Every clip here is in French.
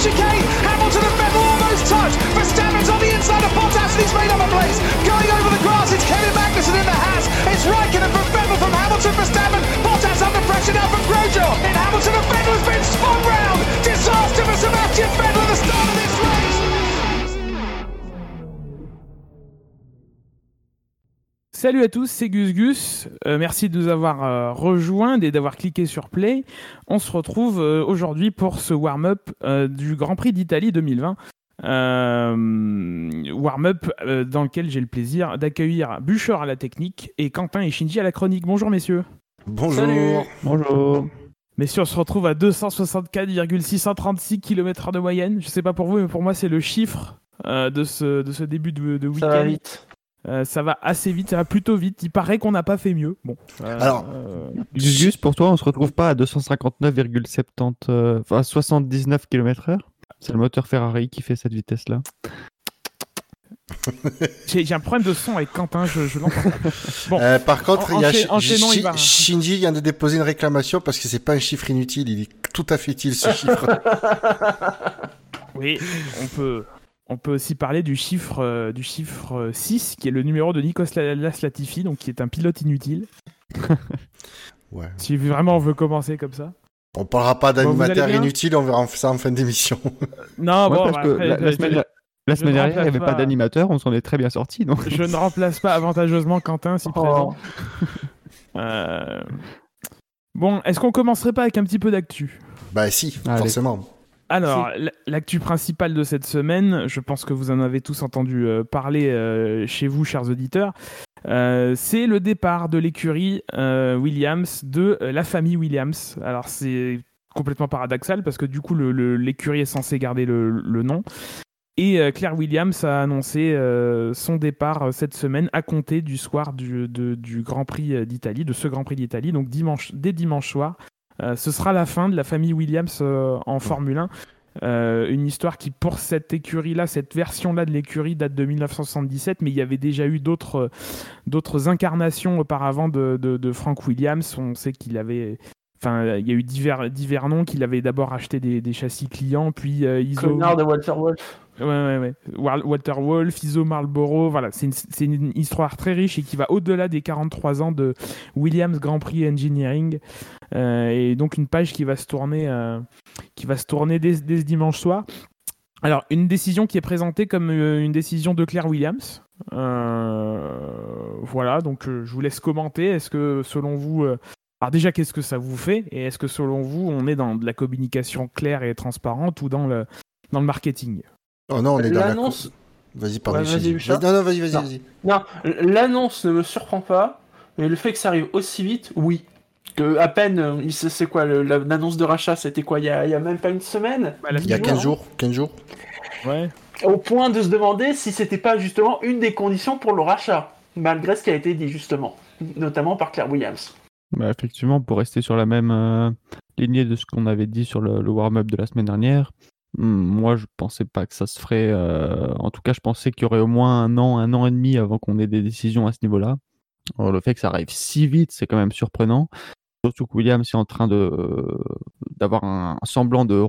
chicane. Hamilton and Vettel almost touch. Verstappen's on the inside of Bottas and he's made up a place. Going over the grass, it's Kevin Magnussen in the Haas. It's Raikkonen from Vettel from Hamilton for Verstappen. Bottas under pressure now from Grosjean. And Hamilton and Vettel has been spun round. Disaster for Sebastian Vettel. Salut à tous, c'est Gus Gus. Euh, merci de nous avoir euh, rejoints et d'avoir cliqué sur Play. On se retrouve euh, aujourd'hui pour ce warm-up du Grand Prix d'Italie 2020. warm-up dans lequel j'ai le plaisir d'accueillir Bûcher à la technique et Quentin et Shinji à la chronique. Bonjour messieurs. Bonjour. Bonjour. Messieurs, on se retrouve à 264,636 km de moyenne. Je sais pas pour vous, mais pour moi, c'est le chiffre de, ce, de ce début de, de week-end. Ça va vite. Euh, ça va assez vite, ça va plutôt vite. Il paraît qu'on n'a pas fait mieux. Bon. Euh, Alors, juste pour toi, on se retrouve pas à 259,70, enfin 79 km/h. C'est le moteur Ferrari qui fait cette vitesse-là. J'ai un problème de son avec Quentin, je, je l'entends. Bon, euh, par contre, il y a Shinji vient de déposer une réclamation parce que c'est pas un chiffre inutile, il est tout à fait utile ce chiffre. oui, on peut, on peut aussi parler du chiffre, euh, du chiffre 6, qui est le numéro de Nikos Latifi, donc qui est un pilote inutile. ouais. Si vraiment on veut commencer comme ça? On parlera pas d'animateur inutile, on verra ça en fin d'émission. non, bon, parce que la, semaine, dernière, il n'y avait pas, d'animateur, on s'en est très bien sorti. Je ne remplace pas avantageusement Quentin, si présent. Oh. Euh, bon, est-ce qu'on commencerait pas avec un petit peu d'actu? Bah si, forcément. Alors, l'actu principale de cette semaine, je pense que vous en avez tous entendu euh, parler euh, chez vous, chers auditeurs, euh, c'est le départ de l'écurie Williams de la famille Williams. Alors, c'est complètement paradoxal parce que du coup, l'écurie est censée garder le, nom. Et Claire Williams a annoncé son départ cette semaine à compter du soir du, du Grand Prix d'Italie, de ce Grand Prix d'Italie, donc dimanche, dès dimanche soir. Ce sera la fin de la famille Williams en Formule 1. Euh, une histoire qui, pour cette écurie-là, cette version-là de l'écurie date de 1977, mais il y avait déjà eu d'autres, d'autres incarnations auparavant de, de, Frank Williams. On sait qu'il avait. Enfin, il y a eu divers, divers noms qu'il avait d'abord acheté des, châssis clients, puis ISO. de Walter Wolf. Ouais. Walter Wolf, ISO Marlboro, voilà, c'est une, histoire très riche et qui va au-delà des 43 ans de Williams Grand Prix Engineering. Euh, et donc une page qui va se tourner, euh, dès, ce dimanche soir. Alors, une décision qui est présentée comme euh, une décision de Claire Williams. voilà, donc je vous laisse commenter. Est-ce que selon vous, alors déjà, qu'est-ce que ça vous fait? Et est-ce que selon vous, on est dans de la communication claire et transparente ou dans le marketing? Oh non, on est dans l'annonce. Vas-y, pardon. vas-y, non, non, vas-y, vas-y, vas-y. Non, l'annonce ne me surprend pas, mais le fait que ça arrive aussi vite, oui. Que à peine, c'est quoi, l'annonce de rachat, c'était quoi, il y, a, même pas une semaine bah, Il y a 15 jours, 15 jours. Ouais. Au point de se demander si c'était pas justement une des conditions pour le rachat, malgré ce qui a été dit justement, notamment par Claire Williams. Bah, effectivement, pour rester sur la même euh, lignée de ce qu'on avait dit sur le warm-up de la semaine dernière, moi, je pensais pas que ça se ferait. Euh, en tout cas, je pensais qu'il y aurait au moins un an, un an et demi avant qu'on ait des décisions à ce niveau-là. le fait que ça arrive si vite, c'est quand même surprenant. Surtout que Williams est en train de d'avoir un, semblant de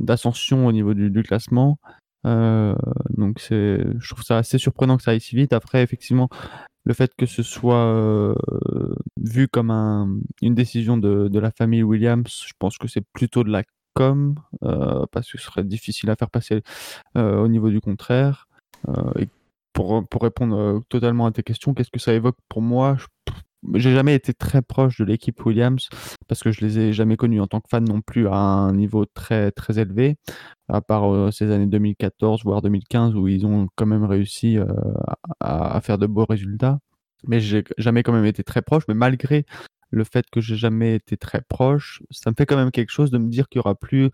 d'ascension au niveau du, classement. Euh, donc je trouve ça assez surprenant que ça aille si vite. Après, effectivement, le fait que ce soit euh, vu comme un, une décision de, de, la famille Williams, je pense que c'est plutôt de la comme, euh, parce que ce serait difficile à faire passer euh, au niveau du contraire. Euh, pour, pour répondre totalement à tes questions, qu'est-ce que ça évoque pour moi? J'ai jamais été très proche de l'équipe Williams parce que je les ai jamais connus en tant que fan non plus à un niveau très très élevé, à part ces années 2014 voire 2015 où ils ont quand même réussi à, à, faire de beaux résultats. Mais j'ai jamais quand même été très proche. Mais malgré le fait que j'ai jamais été très proche, ça me fait quand même quelque chose de me dire qu'il y aura plus.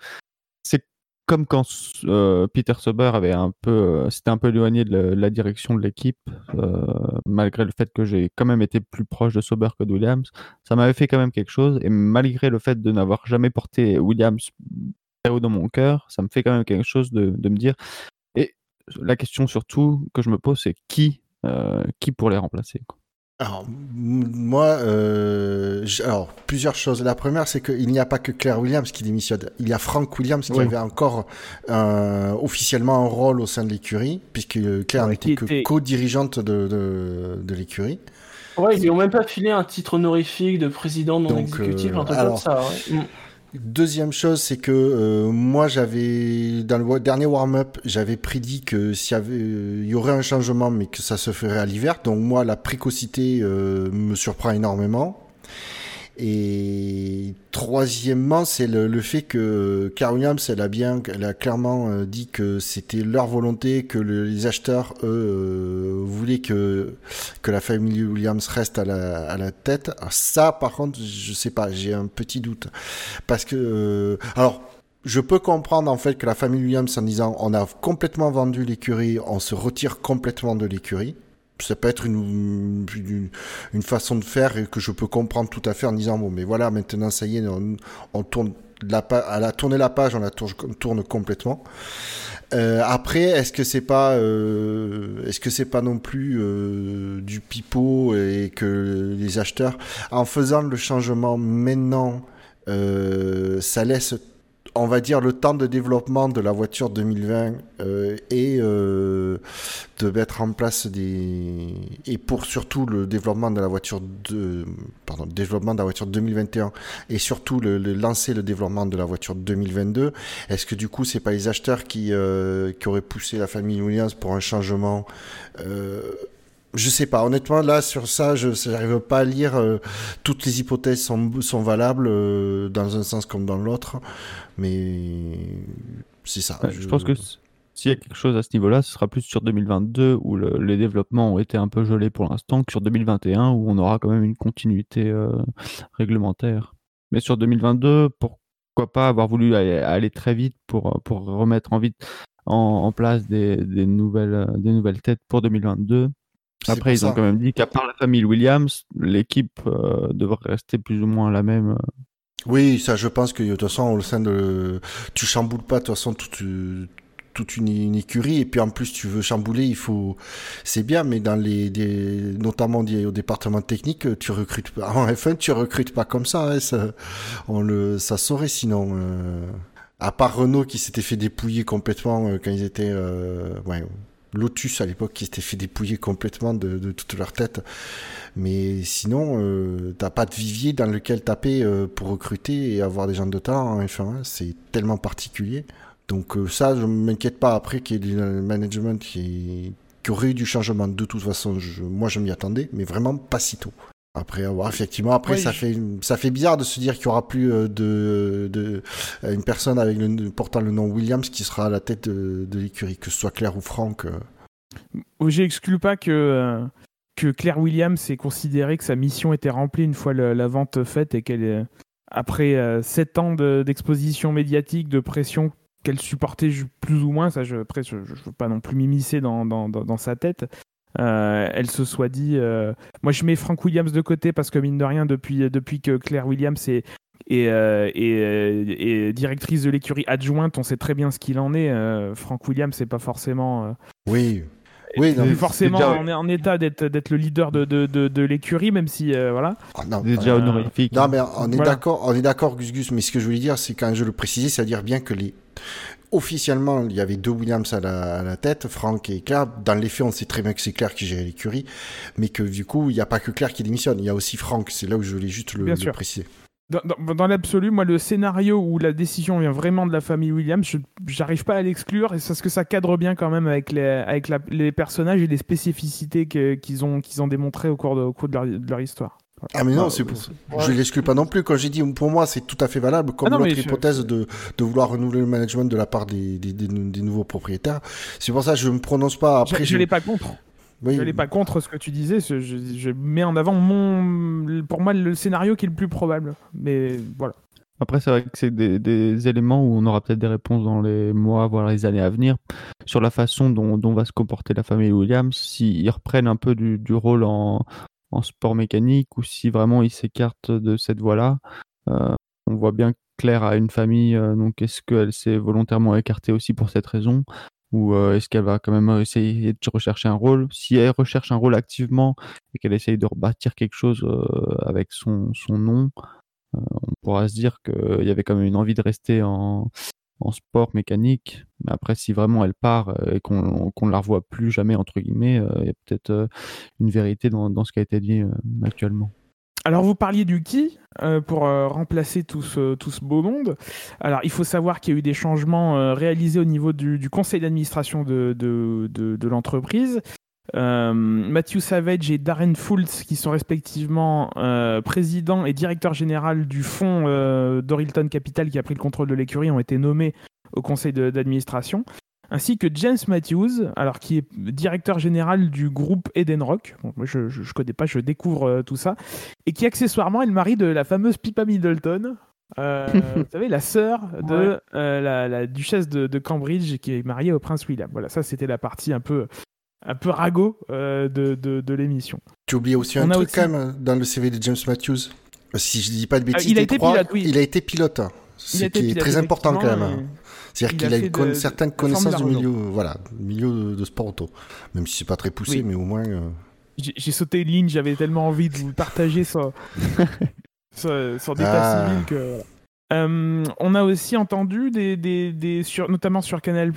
C'est comme quand euh, Peter Sober avait un peu, euh, c'était un peu éloigné de la, direction de l'équipe, euh, malgré le fait que j'ai quand même été plus proche de Sober que de Williams. Ça m'avait fait quand même quelque chose, et malgré le fait de n'avoir jamais porté Williams haut dans mon cœur, ça me fait quand même quelque chose de, de me dire. Et la question surtout que je me pose, c'est qui, qui pour les remplacer. Alors, moi, euh, alors, plusieurs choses. La première, c'est qu'il n'y a pas que Claire Williams qui démissionne. Il y a Frank Williams qui avait encore euh, officiellement un rôle au sein de l'écurie, puisque Claire n'était que co-dirigeante de, de, de l'écurie. Ouais, ils n'ont même pas filé un titre honorifique de président non exécutif, euh, un truc comme ça. Mm. Deuxième chose, c'est que euh, moi j'avais dans le dernier warm-up, j'avais prédit que s'il y avait, il y aurait un changement, mais que ça se ferait à l'hiver. Donc moi, la précocité euh, me surprend énormément. Et troisièmement, c'est le, fait que Carl Williams, elle a bien, elle a clairement euh, dit que c'était leur volonté, que les acheteurs, eux, euh, voulaient que que la famille Williams reste à la, à la tête. ça, par contre, je sais pas, j'ai un petit doute parce que, euh, alors. Je peux comprendre en fait que la famille Williams en disant on a complètement vendu l'écurie, on se retire complètement de l'écurie ça peut être une, une, façon de faire et que je peux comprendre tout à fait en disant bon mais voilà maintenant ça y est on, tourne la à la tourner la page on la tourne, tourne complètement. Euh, après est-ce que c'est pas euh, est-ce que c'est pas non plus euh, du pipeau et que les acheteurs en faisant le changement maintenant ça laisse on va dire, le temps de développement de la voiture 2020 euh, et euh, de mettre en place des et pour surtout le développement de la voiture de pardon développement de la voiture 2021 et surtout le, lancer le développement de la voiture 2022 est-ce que du coup c'est pas les acheteurs qui euh, qui auraient poussé la famille Williams pour un changement je sais pas, honnêtement, là, sur ça, je n'arrive pas à lire. toutes les hypothèses sont, sont valables dans un sens comme dans l'autre. Mais c'est ça. je... pense que s'il y a quelque chose à ce niveau-là, ce sera plus sur 2022 où les développements ont été un peu gelés pour l'instant que sur 2021 où on aura quand même une continuité euh, réglementaire. Mais sur 2022, pourquoi pas avoir voulu aller, très vite pour, remettre en, vite, en, place des, nouvelles, des nouvelles têtes pour 2022 après, ils ont quand même dit qu'à part la famille Williams, l'équipe euh, devrait rester plus ou moins la même euh, oui, ça, je pense que de toute façon, au sein de, tu chamboules pas de toute façon toute, toute une, écurie. Et puis en plus tu veux chambouler, il faut, c'est bien, mais dans les, des, notamment au département technique, tu recrutes pas. En F1, tu recrutes pas comme ça, hein, ça, on le, ça saurait sinon. Euh, à part Renault qui s'était fait dépouiller complètement euh, quand ils étaient, euh, ouais, Lotus à l'époque qui s'était fait dépouiller complètement de, de toute leur tête. Mais sinon, euh, t'as pas de vivier dans lequel taper euh, pour recruter et avoir des gens de talent en F1. C'est tellement particulier. Donc euh, ça, je m'inquiète pas après qu'il y ait du management qui, qui, aurait eu du changement. De toute façon, je, moi je m'y attendais, mais vraiment pas si tôt. Après avoir effectivement, après ça fait ça fait bizarre de se dire qu'il y aura plus euh, de, de une personne avec le, portant le nom Williams qui sera à la tête de, de l'écurie, que ce soit Claire ou Franck. J'exclus pas que que Claire Williams ait considéré que sa mission était remplie une fois la, vente faite et qu'elle, après euh, sept ans d'exposition médiatique, de pression qu'elle supportait plus ou moins, ça, je, après, je ne veux pas non plus m'immiscer dans, dans, dans, sa tête, euh, elle se soit dit euh, moi je mets Frank Williams de côté parce que mine de rien depuis, depuis que Claire Williams est, est, directrice de l'écurie adjointe on sait très bien ce qu'il en est Frank Williams c'est pas forcément oui oui, non, forcément on est en état d'être le leader de, de, de, l'écurie, même si euh, voilà. Ah, non, déjà euh, honorifique. Non, mais on est d'accord, on est d'accord, Gus Gus. Mais ce que je voulais dire, c'est quand je le précisais, c'est-à-dire bien que les officiellement, il y avait deux Williams à la, à la tête, Franck et Claire. Dans les faits, on sait très bien que c'est Claire qui gère l'écurie, mais que du coup, il n'y a pas que Claire qui démissionne, il y a aussi Franck. C'est là où je voulais juste le, le préciser. Dans, l'absolu, moi, le scénario où la décision vient vraiment de la famille Williams, j'arrive pas à l'exclure, et parce que ça cadre bien quand même avec les, avec les personnages et les spécificités qu'ils ont, qu'ils ont démontrées au cours de, au cours de, leur, histoire. Ah mais non, c'est pour... je l'exclus pas non plus. Quand j'ai dit, pour moi, c'est tout à fait valable, comme ah l'autre hypothèse de, de vouloir renouveler le management de la part des, des, des, nouveaux propriétaires. C'est pour ça que je me prononce pas. Après, je, je... l'ai pas contre. Je n'allais pas contre ce que tu disais. Je, mets en avant mon, pour moi le scénario qui est le plus probable. Mais voilà. Après, c'est vrai que c'est des, éléments où on aura peut-être des réponses dans les mois, voire les années à venir, sur la façon dont, va se comporter la famille Williams, s'ils reprennent un peu du, rôle en, sport mécanique ou si vraiment ils s'écartent de cette voie-là. Euh, on voit bien que Claire a une famille, euh, donc est-ce qu'elle s'est volontairement écartée aussi pour cette raison ou euh, est-ce qu'elle va quand même essayer de rechercher un rôle? Si elle recherche un rôle activement et qu'elle essaye de rebâtir quelque chose avec son, son nom, on pourra se dire qu'il y avait quand même une envie de rester en, en sport mécanique. Mais après, si vraiment elle part et qu'on ne la revoit plus jamais, entre guillemets, il y a peut-être une vérité dans, dans, ce qui a été dit actuellement. alors vous parliez du qui pour remplacer tout ce, tout ce beau monde. Alors il faut savoir qu'il y a eu des changements réalisés au niveau du, conseil d'administration de, de, de l'entreprise. Euh, Matthew Savage et Darren Fultz, qui sont respectivement euh, président et directeur général du fonds euh, Dorilton Capital qui a pris le contrôle de l'écurie, ont été nommés au conseil d'administration, ainsi que James Matthews, alors qui est directeur général du groupe Eden Rock. je, ne connais pas, je découvre tout ça, et qui accessoirement est le mari de la fameuse Pippa Middleton. vous savez, la sœur de la, duchesse de, de, Cambridge qui est mariée au prince William. Voilà, ça c'était la partie un peu un peu ragot euh, de, de, l'émission. Tu oublies aussi un truc quand même dans le CV de James Matthews. Si je dis pas de ah, bêtises, il, a été pilote, oui. il a été pilote. Ce qui est très important quand même. C'est-à-dire qu'il a, une certaine connaissance du milieu, voilà, milieu de, sport auto. Même si c'est pas très poussé, mais au moins. Euh, j'ai sauté une ligne, j'avais tellement envie de vous partager ça. des ah. civil que. Euh, on a aussi entendu, des, sur, notamment sur Canal+,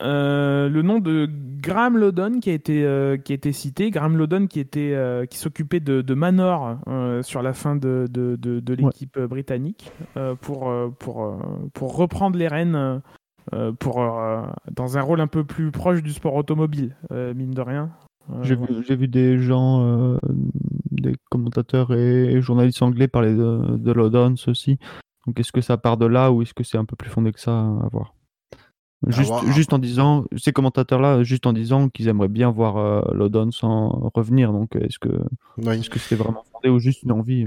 euh, le nom de Graham Lodon qui a été, euh, qui a été cité. Graham Lodon qui, était, qui s'occupait de, Manor sur la fin de, de, l'équipe britannique pour, pour, pour reprendre les rênes pour, dans un rôle un peu plus proche du sport automobile, mine de rien. J'ai vu, des gens, des commentateurs et, journalistes anglais parler de, de Lodon aussi. Donc est-ce que ça part de là ou est-ce que c'est un peu plus fondé que ça à voir? Juste, juste en disant, ces commentateurs-là, juste en disant qu'ils aimeraient bien voir euh, Lodon sans revenir. Donc, est-ce que est-ce que c'est vraiment fondé ou juste une envie?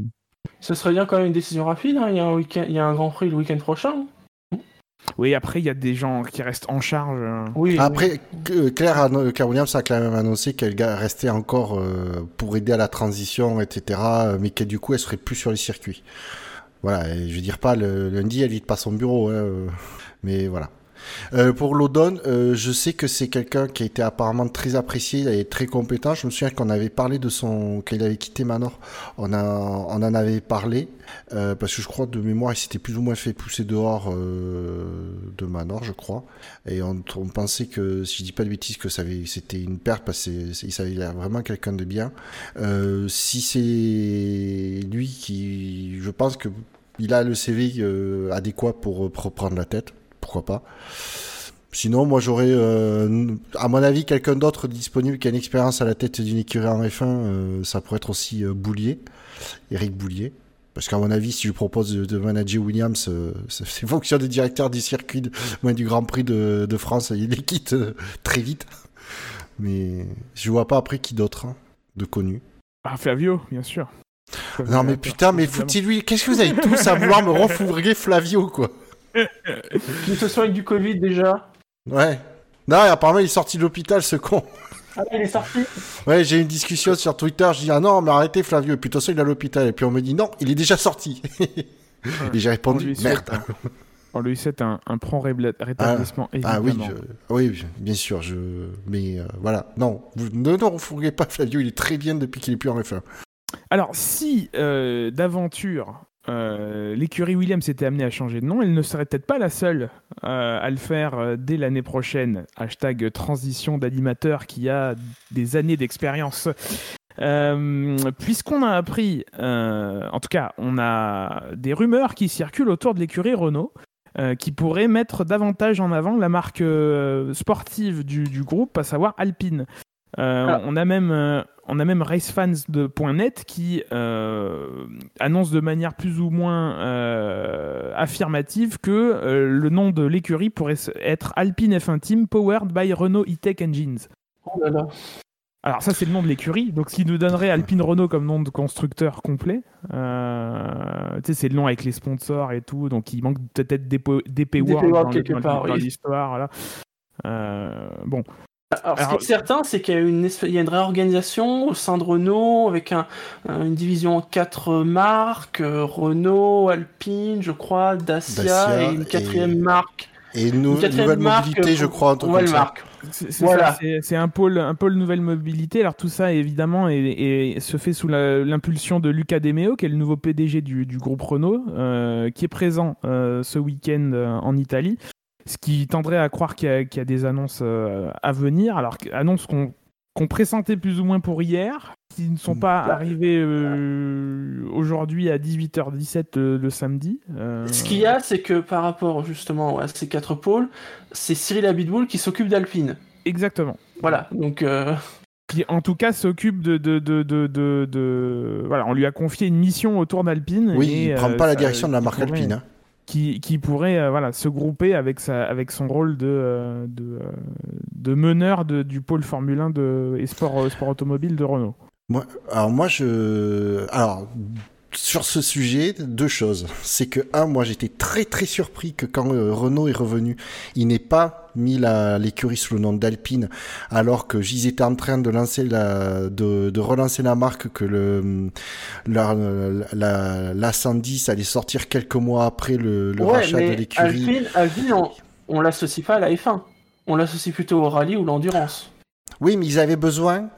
Ce serait bien quand même une décision rapide. Hein. Il, y a un il y a un Grand Prix le week-end prochain. Oui, après, il y a des gens qui restent en charge. Euh. Oui, après, Claire, Claire, Williams a quand même annoncé qu'elle restait encore euh, pour aider à la transition, etc. Mais que du coup, elle serait plus sur les circuits. Voilà, je veux dire pas le lundi, elle lit pas son bureau, hein, euh, mais voilà. Euh, pour Lodon, euh, je sais que c'est quelqu'un qui a été apparemment très apprécié et très compétent. Je me souviens qu'on avait parlé de son, qu'il avait quitté Manor. On a, on en avait parlé euh, parce que je crois de mémoire, il s'était plus ou moins fait pousser dehors de Manor, je crois. Et on, pensait que, si je dis pas de bêtises, que c'était une perte parce qu'il savait vraiment quelqu'un de bien. si c'est lui qui, je pense que il a le CV adéquat pour prendre la tête pourquoi pas. Sinon, moi j'aurais, euh, à mon avis, quelqu'un d'autre disponible qui a une expérience à la tête d'une écurie en F1, euh, ça pourrait être aussi euh, Boulier, Eric Boulier. Parce qu'à mon avis, si je propose de, manager Williams, c'est fonction des directeurs du circuit, du Grand Prix de, France, il les quitte très vite. Mais je vois pas après qui d'autre, hein, de connu. Ah, Flavio, bien sûr. Non mais putain, mais foutez-lui, qu'est-ce que vous avez tous à vouloir me refourguer Flavio, quoi? Qu'il se soigne du Covid déjà. Ouais. Non, apparemment il est sorti de l'hôpital ce con. Ah, il est sorti? Ouais, j'ai eu une discussion sur Twitter, je dis ah non, mais arrêtez Flavio, et puis de toute façon il est à l'hôpital, et puis on me dit non, il est déjà sorti. et j'ai répondu merde. On lui souhaite un, un prompt rétablissement, ah, ah, oui, oui, bien sûr, je... mais euh, voilà, non, vous ne vous pas Flavio, il est très bien depuis qu'il est plus en F1. Alors, si euh, d'aventure euh, l'écurie Williams s'était amenée à changer de nom, elle ne serait peut-être pas la seule euh, à le faire dès l'année prochaine. Hashtag transition d'animateur qui a des années d'expérience. Puisqu'on a appris, en tout cas, on a des rumeurs qui circulent autour de l'écurie Renault. qui pourrait mettre davantage en avant la marque sportive du, groupe, à savoir Alpine. Ah. On a même on a même racefans de .net qui euh, annonce de manière plus ou moins euh, affirmative que euh, le nom de l'écurie pourrait être Alpine F1 Team Powered by Renault E-Tech Engines. Oh là là. Alors ça c'est le nom de l'écurie, donc ce qui nous donnerait Alpine Renault comme nom de constructeur complet. tu sais c'est le nom avec les sponsors et tout, donc il manque peut-être des, des World dans, l'histoire. bon, alors, ce qui est certain, c'est qu'il y a une, il y a une réorganisation au sein de Renault avec un, une division en quatre marques euh, Renault, Alpine, je crois, Dacia, et une quatrième marque. Et une, nouvelle mobilité, je crois, en nouvelle marque. C'est voilà. un pôle, un pôle nouvelle mobilité. Alors tout ça, évidemment, et, se fait sous l'impulsion de Luca De Meo, qui est le nouveau PDG du, du groupe Renault, euh, qui est présent euh, ce week-end en Italie ce qui tendrait à croire qu'il y, a des annonces euh, à venir. Alors, annonces qu'on pressentait plus ou moins pour hier, qui ne sont pas arrivés aujourd'hui à 18h17 le, samedi. Ce qu'il y a, c'est que par rapport justement à ces quatre pôles, c'est Cyril Abitboul qui s'occupe d'Alpine. Exactement. Voilà, donc qui en tout cas s'occupe de de, de, de, Voilà, on lui a confié une mission autour d'Alpine. Oui, et, il prend pas la direction de la marque Alpine. Hein qui, pourrait euh, voilà, se grouper avec, sa, avec son rôle de, euh, euh, de, meneur de, du pôle Formule 1 de, et sport, sport automobile de Renault. Moi, alors moi, je... Alors, sur ce sujet, deux choses. C'est que, un, moi j'étais très très surpris que quand Renault est revenu, il n'ait pas mis l'écurie sous le nom d'Alpine, alors que j'y étais en train de lancer la, de, de relancer la marque, que le la, la, la 110 allait sortir quelques mois après le, le rachat de l'écurie. Alpine, Alpine, on, on l'associe pas à la F1, on l'associe plutôt au rallye ou l'endurance. Oui, mais ils avaient besoin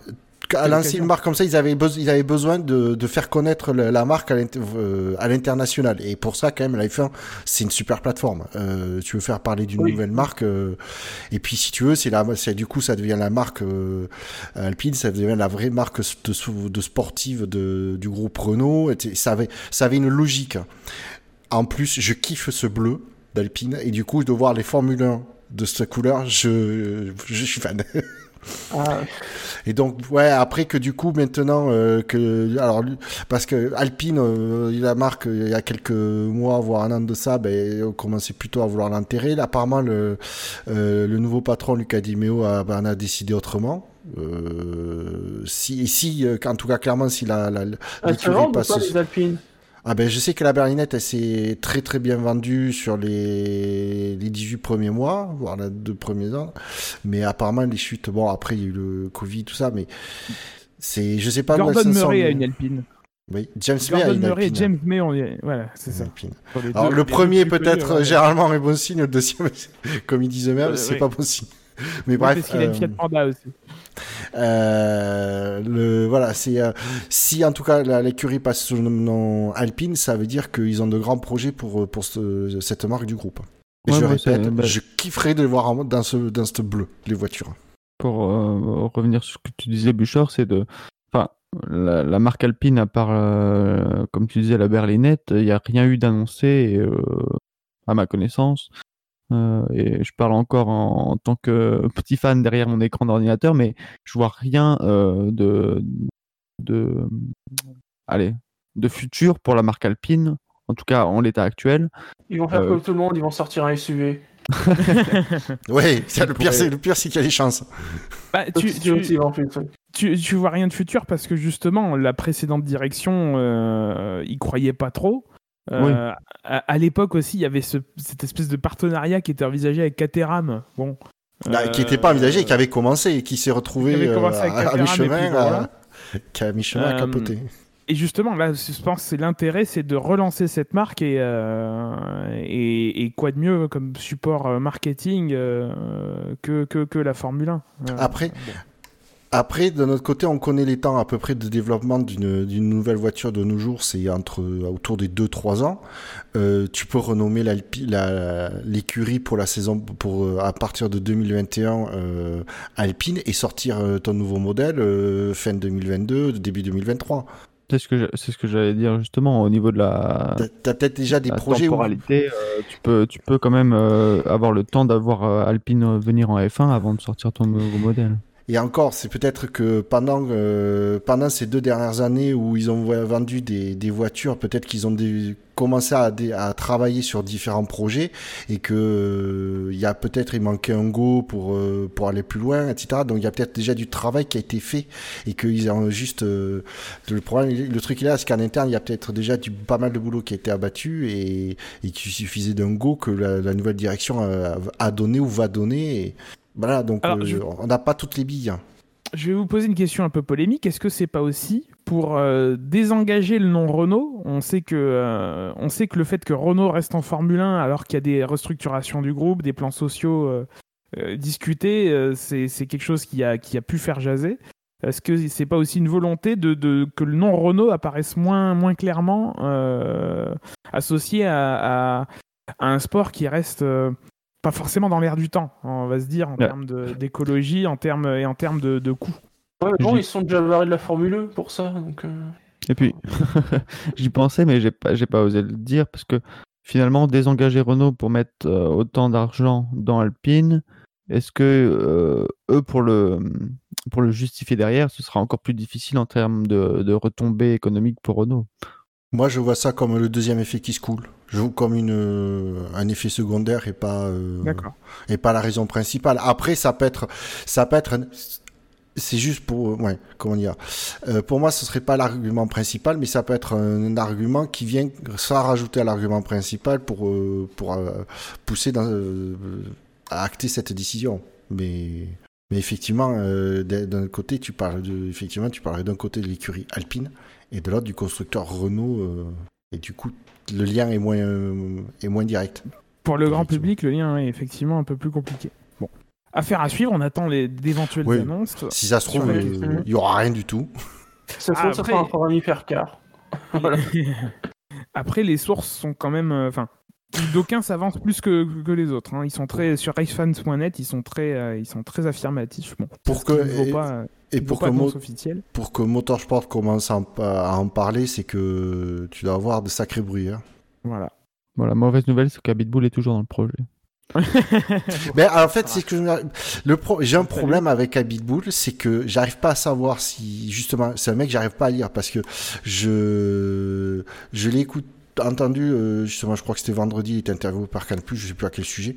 à lancer une marque comme ça, ils avaient, ils avaient besoin de, de faire connaître la marque euh, à l'international. Et pour ça, quand même, la F1, c'est une super plateforme. Euh, tu veux faire parler d'une nouvelle marque. Euh, et puis, si tu veux, c'est la, c'est du coup, ça devient la marque euh, Alpine, ça devient la vraie marque de, de sportive de, du groupe Renault. Et ça avait, ça avait une logique. En plus, je kiffe ce bleu d'Alpine. Et du coup, de voir les Formule 1 de cette couleur, je, je suis fan. Ah. Et donc ouais après que du coup maintenant euh, que alors parce que Alpine euh, la marque il y a quelques mois voire un an de ça ben on commençait plutôt à vouloir l'enterrer. Apparemment le euh, le nouveau patron Luca Di Meo a, ben, a décidé autrement. Euh, si si en tout cas clairement si la, la, ah, passe les Alpines ah ben, je sais que la berlinette, elle s'est très très bien vendue sur les, les 18 premiers mois, voire les deux premiers ans. Mais apparemment, les chutes, bon, après, il y a eu le Covid, tout ça, mais c'est, je sais pas. Gordon Murray a une Alpine. Oui, James May a une Murray Alpine. James May, on est... voilà, c'est ça. Alors, le premier peut-être généralement est bon signe, le deuxième, comme ils disent eux-mêmes, c'est pas bon signe. Mais bref. Parce qu'il a une Fiat Panda aussi. Euh, le, voilà, c'est euh, si en tout cas l'écurie passe sous le nom Alpine, ça veut dire qu'ils ont de grands projets pour euh, pour cette marque du groupe. Et je répète, bah, je kifferais de les voir dans ce dans ce bleu les voitures. Pour revenir sur ce que tu disais, Bouchard, c'est de, enfin, la, marque Alpine à part, comme tu disais, la berlinette, il n'y a rien eu d'annoncé à ma connaissance. Euh, et je parle encore en, tant que petit fan derrière mon écran d'ordinateur, mais je vois rien euh, de, de, allez, de futur pour la marque Alpine, en tout cas en l'état actuel. Ils vont faire euh, comme tout le monde, ils vont sortir un SUV. oui, le pire, c'est le pire, c'est qu'il y a des chances. Bah, tu, tu, tu, vois rien de futur parce que justement la précédente direction, euh, ils croyaient pas trop. Euh, à, l'époque aussi, il y avait cette espèce de partenariat qui était envisagé avec Caterham. Bon, bah, qui n'était pas envisagé, qui avait commencé et qui s'est retrouvé euh, à, mi-chemin, qui a mi-chemin à capoter. Et justement, là, je pense que l'intérêt, c'est de relancer cette marque et, euh, et, quoi de mieux comme support marketing que, que, que, la Formule 1. Après, après, de notre côté, on connaît les temps à peu près de développement d'une nouvelle voiture de nos jours, c'est entre autour des 2-3 ans. Euh, tu peux renommer l'écurie pour la saison, pour euh, à partir de 2021 euh, Alpine et sortir euh, ton nouveau modèle fin 2022, début 2023. C'est ce que c'est ce que j'allais dire justement au niveau de la. T'as peut-être déjà des projets. Temporalité, tu peux tu peux quand même avoir le temps d'avoir Alpine venir en F1 avant de sortir ton nouveau modèle. Et encore, c'est peut-être que pendant euh, pendant ces deux dernières années où ils ont vendu des, des voitures, peut-être qu'ils ont commencé à, à, travailler sur différents projets et que euh, il y a peut-être il manquait un go pour euh, pour aller plus loin, etc. Donc il y a peut-être déjà du travail qui a été fait et qu'ils ont juste le problème, le truc là, c'est qu'en interne il y a peut-être déjà du pas mal de boulot qui a été abattu et, et qu'il suffisait d'un go que la, la, nouvelle direction a, a donné ou va donner. Voilà, donc euh, on n'a pas toutes les billes. Je vais vous poser une question un peu polémique. Est-ce que c'est pas aussi pour euh, désengager le nom Renault? On sait que euh, on sait que le fait que Renault reste en Formule 1 alors qu'il y a des restructurations du groupe, des plans sociaux discutés, c'est quelque chose qui a qui a pu faire jaser. Est-ce que c'est pas aussi une volonté de, de, que le nom Renault apparaisse moins moins clairement associé à, à, un sport qui reste pas forcément dans l'air du temps, on va se dire, en termes d'écologie en termes, et en termes de, de coûts. Ouais, bon, ils sont déjà barrés de la Formule 1 pour ça. Donc, Et puis, j'y pensais, mais j'ai pas, j'ai pas osé le dire parce que finalement, désengager Renault pour mettre autant d'argent dans Alpine, est-ce que eux, pour le, pour le justifier derrière, ce sera encore plus difficile en termes de, de retombées économiques pour Renault? Moi, je vois ça comme le deuxième effet qui se coule. Je vois comme une, un effet secondaire et pas, et pas la raison principale. Après, ça peut être, ça peut être, c'est juste pour, ouais, comment dire. Euh, pour moi, ce serait pas l'argument principal, mais ça peut être un, argument qui vient sans rajouter à l'argument principal pour euh, pour euh, pousser dans, à acter cette décision. Mais mais effectivement, d'un côté, tu parles de, effectivement, tu parlerais d'un côté de l'écurie Alpine et de l'autre du constructeur Renault, et du coup, le lien est moins est moins direct. Pour le grand public, le lien est effectivement un peu plus compliqué. Affaire à suivre, on attend d'éventuelles annonces. Si ça se trouve, il n'y aura rien du tout. Ça se trouve, ça sera un programme hypercar. Après, les sources sont quand même. Euh, enfin, d'aucuns s'avancent plus que, que, les autres. Hein. Ils sont très sur racefans.net, ils sont très, euh, ils sont très affirmatifs. Bon, pour que et, pas, et pour que pour que Motorsport commence à en, parler, c'est que tu dois avoir de sacrés bruits. Hein. Voilà. Bon, la mauvaise nouvelle, c'est qu'Abitbull est toujours dans le projet. mais en fait, c'est que le pro... j'ai un problème avec Habitbull, c'est que j'arrive pas à savoir si justement c'est un mec j'arrive pas à lire parce que je je l'écoute entendu, euh, justement, je crois que c'était vendredi, il était interviewé par Canal+, je sais plus à quel sujet,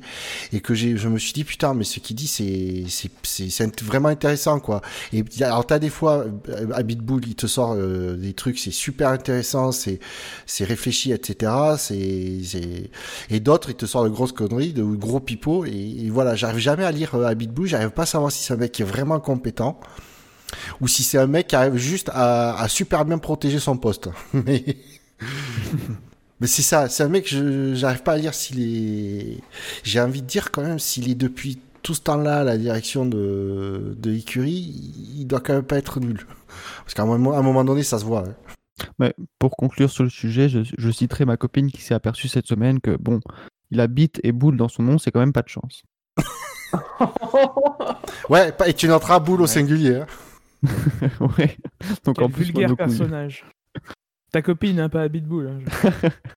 et que j'ai, je me suis dit, putain, mais ce qu'il dit, c'est, c'est, c'est, vraiment intéressant, quoi. Et alors, t'as des fois, à Bitbull, il te sort euh, des trucs, c'est super intéressant, c'est, c'est réfléchi, etc., c'est, c'est, et d'autres, il te sort de grosses conneries, de gros pipeaux, et, voilà, j'arrive jamais à lire à euh, j'arrive pas à savoir si c'est un mec qui est vraiment compétent, ou si c'est un mec qui arrive juste à, à super bien protéger son poste. Mais... Mais c'est ça, c'est un mec, je j'arrive pas à lire s'il est. J'ai envie de dire quand même, s'il est depuis tout ce temps-là la direction de, de l'écurie, il doit quand même pas être nul. Parce qu'à un moment, un moment donné, ça se voit. Hein. Mais pour conclure sur le sujet, je, je citerai ma copine qui s'est aperçue cette semaine que, bon, il a bite et boule dans son nom, c'est quand même pas de chance. ouais, et tu noteras boule au singulier. Hein. ouais. Donc Quel en plus, vulgaire personnage. Ta copine, n'a pas à Bitbull.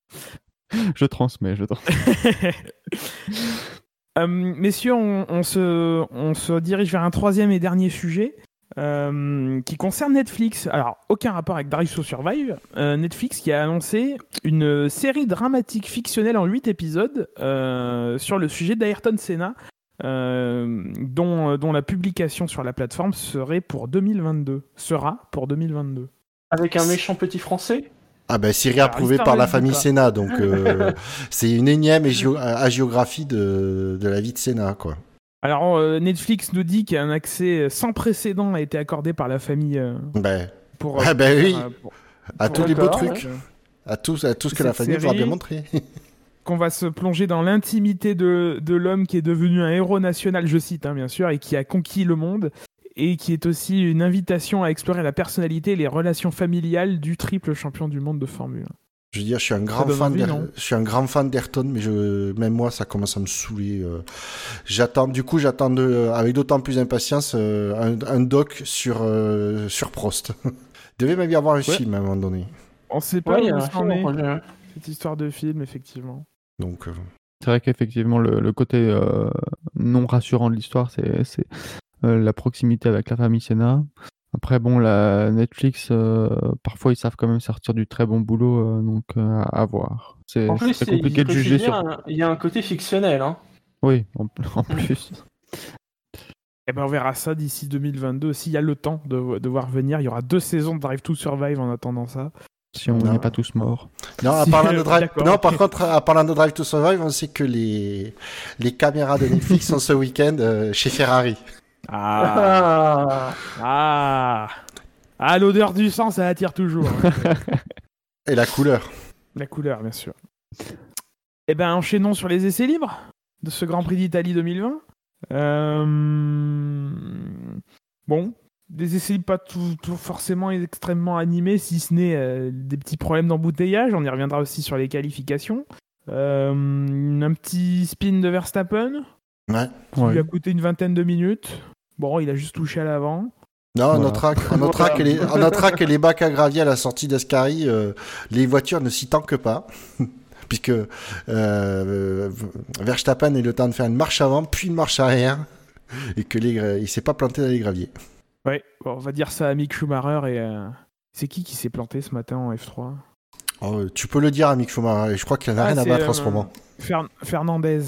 je transmets, je transmets. Euh, messieurs, on, se, on se dirige vers un troisième et dernier sujet. Euh, qui concerne Netflix. Alors, aucun rapport avec Drive to Survive. Euh, Netflix qui a annoncé une série dramatique fictionnelle en 8 épisodes sur le sujet d'Ayrton Senna, dont, dont la publication sur la plateforme serait pour 2022. Sera pour 2022. Avec un méchant petit français ah ben Syrie approuvé par la famille Sénat, donc euh, c'est une énième agiographie de, de la vie de Sénat, quoi. Alors euh, Netflix nous dit qu'un accès sans précédent a été accordé par la famille. Euh, ben, pour, ah ben oui, à tous les beaux trucs, à tout, à tout ce que la famille nous a bien montré. qu'on va se plonger dans l'intimité de, de l'homme qui est devenu un héros national, je cite hein, bien sûr, et qui a conquis le monde et qui est aussi une invitation à explorer la personnalité et les relations familiales du triple champion du monde de Formule 1. Je veux dire, je suis un grand fan, je suis un grand fan d'Ayrton, mais je, même moi, ça commence à me saouler. Euh. J'attends, du coup, j'attends avec d'autant plus d'impatience euh, un, doc sur euh, sur Prost. Il devait même y avoir un film à un moment donné. On sait pas où ça est. Cette histoire de film, effectivement. Donc. C'est vrai qu'effectivement, le, le, côté non rassurant de l'histoire, c'est euh, la proximité avec la famille Senna. Après, bon, la Netflix, euh, parfois, ils savent quand même sortir du très bon boulot, euh, donc à voir. C'est compliqué de juger sur. Il y a un côté fictionnel, hein. Oui, en, plus. Eh ben, on verra ça d'ici 2022. S'il y a le temps de, de, voir venir, il y aura deux saisons de Drive to Survive en attendant ça. Si on n'est pas tous morts. Non, de Drive... non, par contre, en parlant de Drive to Survive, on sait que les, les caméras de Netflix sont ce week-end chez Ferrari. Ah. ah. Ah, l'odeur du sang, ça attire toujours. Hein. Et la couleur. La couleur, bien sûr. Eh ben, enchaînons sur les essais libres de ce Grand Prix d'Italie 2020. Euh, bon, des essais libres pas tout, forcément extrêmement animés, si ce n'est euh, des petits problèmes d'embouteillage. On y reviendra aussi sur les qualifications. Euh, un petit spin de Verstappen. Ouais. Qui lui a coûté une vingtaine de minutes. Bon, il a juste touché à l'avant. Non, on notera, que les, bacs à gravier à la sortie d'Ascari, euh, les voitures ne s'y tankent pas. puisque euh, Verstappen ait le temps de faire une marche avant, puis une marche arrière, et que les, il s'est pas planté dans les graviers. Ouais, on va dire ça à Mick Schumacher et euh, c'est qui qui s'est planté ce matin en F3 oh, Tu peux le dire à Mick Schumacher, je crois qu'il en a ah, rien à battre en ce euh, moment. Fernandez,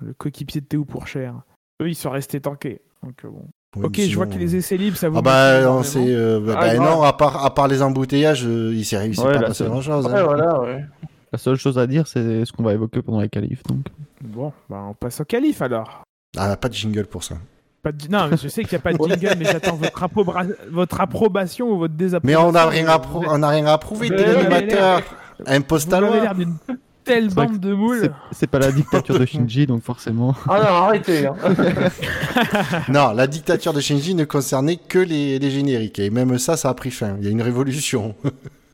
le coéquipier de Théo Pourchère. Eux, ils sont restés tankés. Donc, bon. ok, je vois que les essais libres, ça vous. Ah bah, non, c'est, bah, ah, bah non, à part, à part les embouteillages, il s'est réussi pas à passer grand chose. Ouais, hein. voilà, ouais. La seule chose à dire, c'est ce qu'on va évoquer pendant les qualifs. Donc. Bon, bah on passe au qualif alors. Ah, pas de jingle pour ça. Pas de... Non, je sais qu'il n'y a pas de jingle, mais j'attends votre, votre, approbation ou votre désapprobation. Mais on n'a rien, on a rien à prouver, t'es l'animateur. Imposte Vous avez l'air d'une telle bande de moules. C'est pas la dictature de Shinji, donc forcément. Ah non, arrêtez. Hein. non, la dictature de Shinji ne concernait que les, les génériques. Et même ça, ça a pris fin. Il y a une révolution.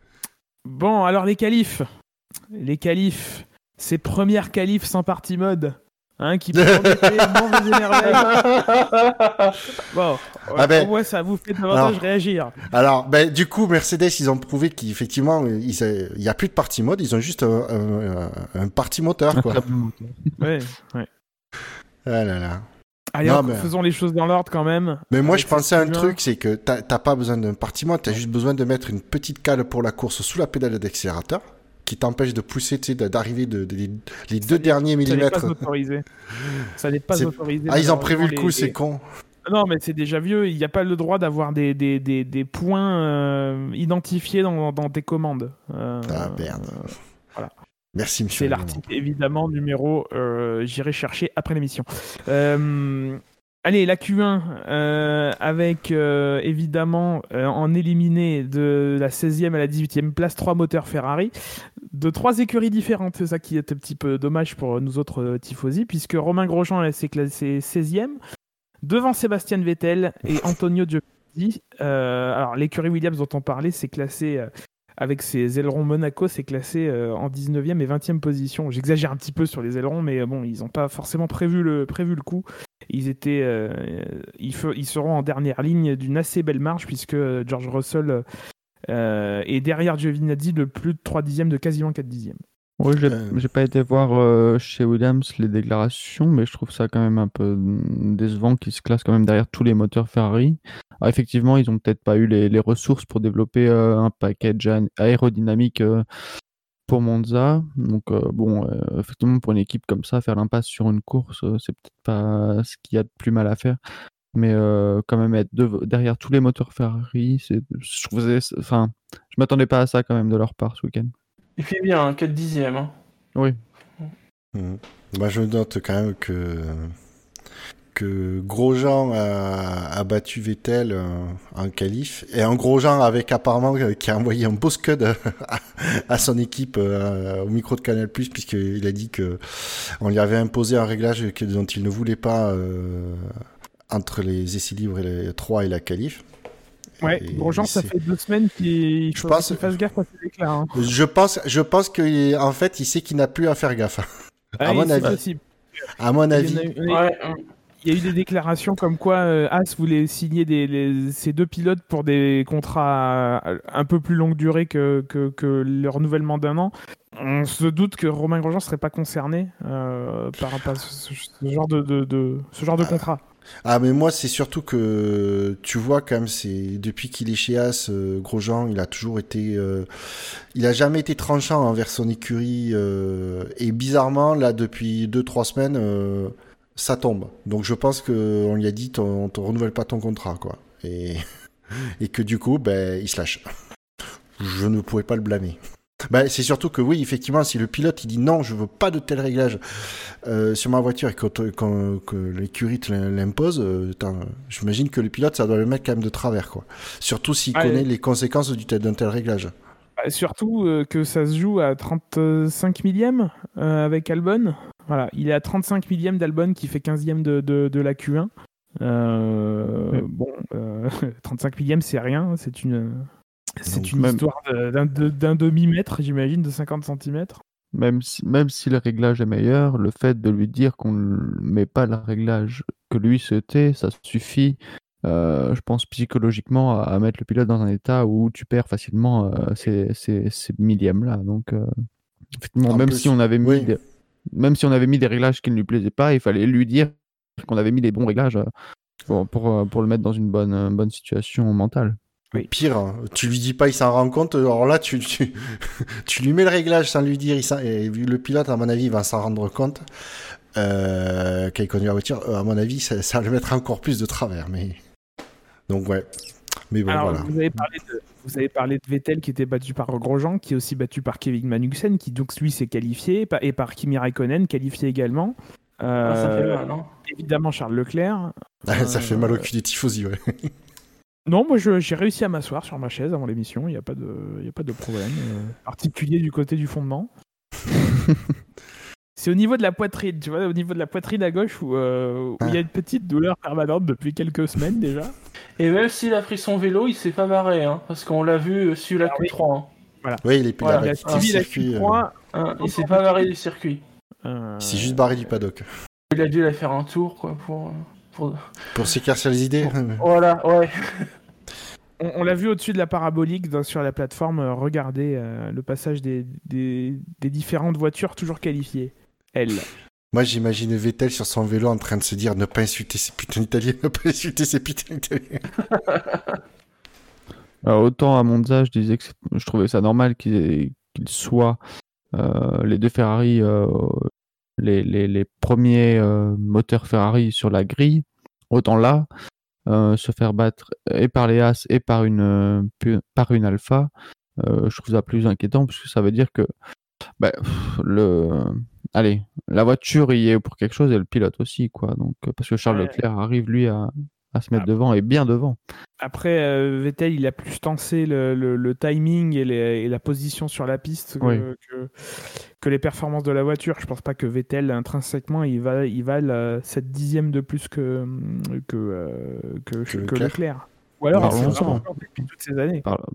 bon, alors les qualifs les qualifs, ces premières qualifs sans partie mode. Hein, qui énerver. Bon, ah ben, moi ça vous fait davantage réagir. Alors, ben, du coup, Mercedes, ils ont prouvé qu'effectivement, il n'y a plus de partie mode, ils ont juste un, un, parti moteur, quoi. ouais, ouais. Ah là là. Allez, faisons les choses dans l'ordre quand même. Mais moi, je pensais à un truc, c'est que t'as pas besoin d'un parti mode, t'as juste besoin de mettre une petite cale pour la course sous la pédale d'accélérateur qui t'empêche de pousser, tu sais, d'arriver de, les deux derniers millimètres. Ça n'est pas autorisé. Ça n'est pas autorisé. Ah, ils ont prévu le coup, c'est con. Non, mais c'est déjà vieux. Il n'y a pas le droit d'avoir des, des, des, des, points euh, identifiés dans, dans, tes commandes. Euh, ah, merde. Euh, voilà. Merci, monsieur. C'est l'article, évidemment, numéro. J'irai chercher après l'émission. Allez, la Q1, euh, avec euh, évidemment euh, en éliminé de la 16e à la 18e place, trois moteurs Ferrari, de trois écuries différentes. C'est ça qui est un petit peu dommage pour nous autres tifosi, puisque Romain Grosjean s'est classé 16e, devant Sébastien Vettel et Antonio Giovinazzi. alors, l'écurie Williams dont on parlait s'est classé avec ses ailerons Monaco, c'est classé en 19e et 20e position. J'exagère un petit peu sur les ailerons, mais bon, ils n'ont pas forcément prévu le, prévu le coup ils étaient, euh, ils, ils, seront en dernière ligne d'une assez belle marge puisque George Russell euh, est derrière Giovinazzi de plus de 3 dixièmes, de quasiment 4 dixièmes. Oui, j'ai n'ai pas été voir euh, chez Williams les déclarations, mais je trouve ça quand même un peu décevant qu'ils se classent quand même derrière tous les moteurs Ferrari. effectivement, ils n'ont peut-être pas eu les, les, ressources pour développer un package aérodynamique pour Monza. Donc, euh, bon, euh, effectivement, pour une équipe comme ça, faire l'impasse sur une course, euh, c'est peut-être pas ce qu'il y a de plus mal à faire. Mais quand même, être derrière tous les moteurs Ferrari, je enfin, je m'attendais pas à ça quand même de leur part ce week-end. Il fait bien, 4 dixièmes. Hein. Oui. Mmh. Bah, je note quand même que que Grosjean a, a battu Vettel euh, en qualif et un Grosjean avec apparemment euh, qui a envoyé un beau scud à, son équipe euh, au micro de Canal Plus puisqu'il a dit que on lui avait imposé un réglage que, dont il ne voulait pas entre les essais libres et les 3 et la qualif. Ouais, Grosjean, ça fait deux semaines qu'il faut qu'il fasse gaffe à ses déclats. Hein. Je pense, je pense qu'en fait, il sait qu'il n'a plus à faire gaffe. Ah, à, mon avis. à mon avis. Ouais, il y a eu des déclarations comme quoi euh, As voulait signer des, ces deux pilotes pour des contrats un peu plus longue durée que, que, le renouvellement d'un an. On se doute que Romain Grosjean ne serait pas concerné euh, par, ce, genre de, de, ce genre de contrat. Ah mais moi c'est surtout que tu vois quand même c'est depuis qu'il est chez As euh, Grosjean il a toujours été il a jamais été tranchant envers son écurie et bizarrement là depuis deux trois semaines ça tombe. Donc je pense qu'on lui a dit on te renouvelle pas ton contrat, quoi. Et, et que du coup, ben, il se lâche. Je ne pouvais pas le blâmer. Ben, c'est surtout que oui, effectivement, si le pilote il dit non, je veux pas de tel réglage euh, sur ma voiture et que, que l'écurie l'impose, euh, j'imagine que le pilote ça doit le mettre quand même de travers, quoi. Surtout s'il connaît les conséquences d'un tel réglage. Bah, surtout euh, que ça se joue à 35 millième avec Albon. Voilà, il est à 35 millième d'Albon qui fait 15e de, de, la Q1. Euh, bon, 35 euh, millième, c'est rien. C'est une, c'est une histoire d'un, demi-mètre, j'imagine, de 50 cm. Même si, même si le réglage est meilleur, le fait de lui dire qu'on ne met pas le réglage que lui souhaitait, ça suffit je pense psychologiquement à, mettre le pilote dans un état où tu perds facilement ces, ces, millièmes-là. Donc, effectivement, même si on avait mis même si on avait mis des réglages qui ne lui plaisaient pas, il fallait lui dire qu'on avait mis les bons réglages pour, pour, le mettre dans une bonne, bonne situation mentale. Pire, hein, tu lui dis pas, il s'en rend compte. Alors là, tu, tu, tu, lui mets le réglage sans lui dire. Il et le pilote, à mon avis, va s'en rendre compte. Euh, qu'il conduit la voiture. Euh, à mon avis, ça, ça, va le mettre encore plus de travers. Mais donc ouais. Mais bon, voilà. Vous avez, parlé de, vous avez parlé de Vettel qui était battu par Grosjean, qui est aussi battu par Kevin Magnussen, qui donc lui s'est qualifié, et par Kimi Raikkonen, qualifié également. Euh, ça fait mal, non Évidemment, Charles Leclerc. ça fait mal au cul des tifosi, ouais. Non, moi j'ai réussi à m'asseoir sur ma chaise avant l'émission, il n'y a, pas de, a pas de problème euh, particulier du côté du fondement. C'est au niveau de la poitrine, tu vois, au niveau de la poitrine à gauche où euh, il y a une petite douleur permanente depuis quelques semaines déjà. Et même s'il a pris son vélo, il s'est pas barré, hein, parce qu'on l'a vu sur la Q3. Hein. Voilà. Oui, il est plus voilà, il a suivi la Q3. Hein, il s'est pas barré du circuit. Il s'est juste barré du paddock. Il a dû la faire un tour, quoi, pour. Pour, pour s'éclaircir les idées. Voilà, ouais on, l'a vu au-dessus de la parabolique sur la plateforme. Euh, regardez euh, le passage des, différentes voitures toujours qualifiées. Elle. Moi, j'imagine Vettel sur son vélo en train de se dire ne pas insulter ces putains d'Italiens, ne pas insulter ces putains d'Italiens. autant à Monza, je disais que je trouvais ça normal qu'ils soient euh, les deux Ferrari, les, les, premiers moteurs Ferrari sur la grille. Autant là, euh, se faire battre et par les As et par une, euh, par une Alpha, euh, je trouve ça plus inquiétant parce que ça veut dire que bah, le allez, la voiture y est pour quelque chose et le pilote aussi, quoi. Donc, parce que Charles Leclerc arrive, lui, à, à se mettre ah. devant et bien devant. Après, euh, Vettel, il a plus tensé le, le, timing et, la position sur la piste que, que, les performances de la voiture. Je pense pas que Vettel, intrinsèquement, il va, il va cette dixième de plus que, que, euh, que, Leclerc. Ou alors, parlons-en.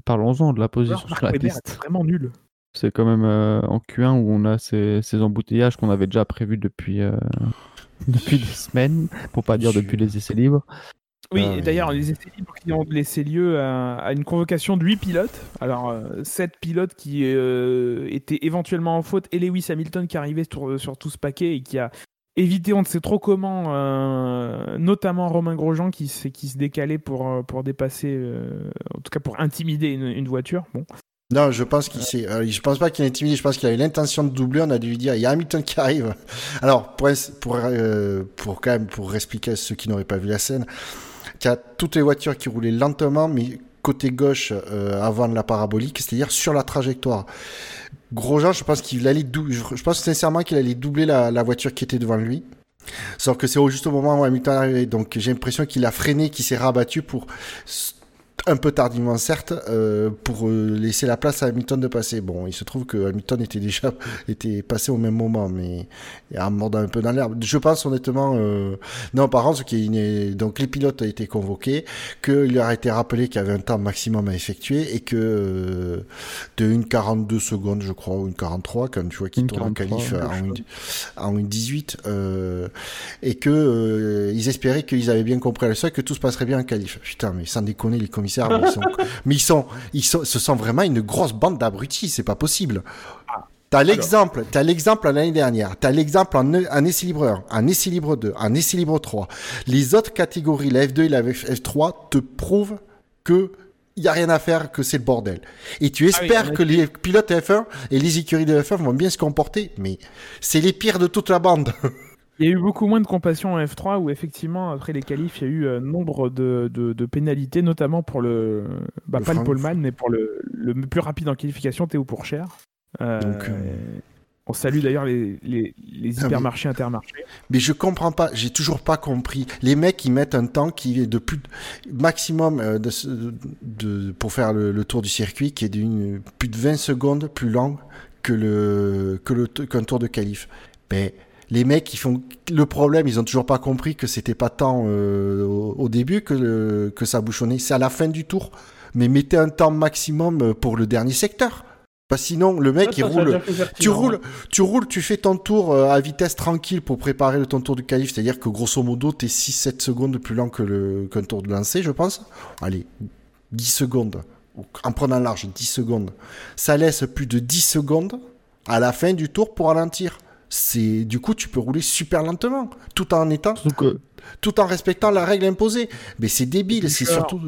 Parlons-en de la position sur la piste. vraiment nul. C'est quand même euh, en Q1 où on a ces, ces embouteillages qu'on avait déjà prévus depuis, depuis des semaines, pour pas dire depuis les essais libres. Oui, ah, d'ailleurs, les essais libres qui ont laissé lieu à, une convocation de 8 pilotes. Alors, 7 euh, pilotes qui euh, étaient éventuellement en faute et Lewis Hamilton qui arrivait sur, sur, tout ce paquet et qui a évité on ne sait trop comment, euh, notamment Romain Grosjean qui, qui se décalait pour, pour dépasser, en tout cas pour intimider une, voiture. Bon. Non, je pense qu'il s'est. je pense pas qu'il ait intimidé. Je pense qu'il a eu l'intention de doubler. On a dû lui dire, il y a Hamilton qui arrive. Alors, pour pour pour quand même pour expliquer à ceux qui n'auraient pas vu la scène, a toutes les voitures qui roulaient lentement, mais côté gauche euh, avant de la parabolique, c'est-à-dire sur la trajectoire. Grosjean, je pense qu'il allait je pense sincèrement qu'il allait doubler la, voiture qui était devant lui. Sauf que c'est au juste au moment où Hamilton arrivait. Donc j'ai l'impression qu'il a freiné, qu'il s'est rabattu pour un peu tardivement certes, euh, pour euh, laisser la place à Hamilton de passer. Bon, il se trouve que Hamilton était déjà était passé au même moment, mais en mordant un peu dans l'herbe. Je pense honnêtement, euh... non, par contre, qu'il donc les pilotes ont été convoqués, qu'il leur a été rappelé qu'il y avait un temps maximum à effectuer et que euh, de une 42 secondes, je crois, ou une 43, quand tu vois qu'ils tournent en qualif en une, en une 18, euh, et que ils espéraient qu'ils avaient bien compris à la que tout se passerait bien en qualif. Putain, mais sans déconner, les mais ils sont, ils sont, ce sont vraiment une grosse bande d'abrutis, c'est pas possible. T'as l'exemple, t'as l'exemple l'année dernière, t'as l'exemple en, en essai libre 1, en essai libre 2, en essai libre 3. Les autres catégories, la F2 et la F3, te prouvent que il y a rien à faire, que c'est le bordel. Et tu ah espères que les pilotes F1 et les écuries de F1 vont bien se comporter, mais c'est les pires de toute la bande. Il y a eu beaucoup moins de compassion en F3 où effectivement après les qualifs il y a eu euh, nombre de, de, pénalités notamment pour le, bah, pas le poleman mais pour le, le, plus rapide en qualification Théo Pourchère. Euh, Donc, euh, On salue d'ailleurs les, les, les ah, hypermarchés, intermarchés. Mais je comprends pas, j'ai toujours pas compris. Les mecs, ils mettent un temps qui est de plus maximum euh, de, de, pour faire le, tour du circuit, qui est d'une plus de 20 secondes plus long que le que le qu'un tour de qualif. Mais les mecs, ils font le problème, ils ont toujours pas compris que c'était pas tant euh, au, début que, que ça bouchonnait. C'est à la fin du tour. Mais mettez un temps maximum pour le dernier secteur. sinon, le mec, il roule. Tu roules, tu roules, tu fais ton tour euh, à vitesse tranquille pour préparer le ton tour du calife. C'est-à-dire que grosso modo, t'es 6-7 secondes plus lent que le, qu'un tour de lancer, je pense. Allez, 10 secondes. En prenant large, 10 secondes. Ça laisse plus de 10 secondes à la fin du tour pour ralentir. C'est, du coup, tu peux rouler super lentement, tout en étant, tout en respectant la règle imposée. Mais c'est débile, c'est surtout,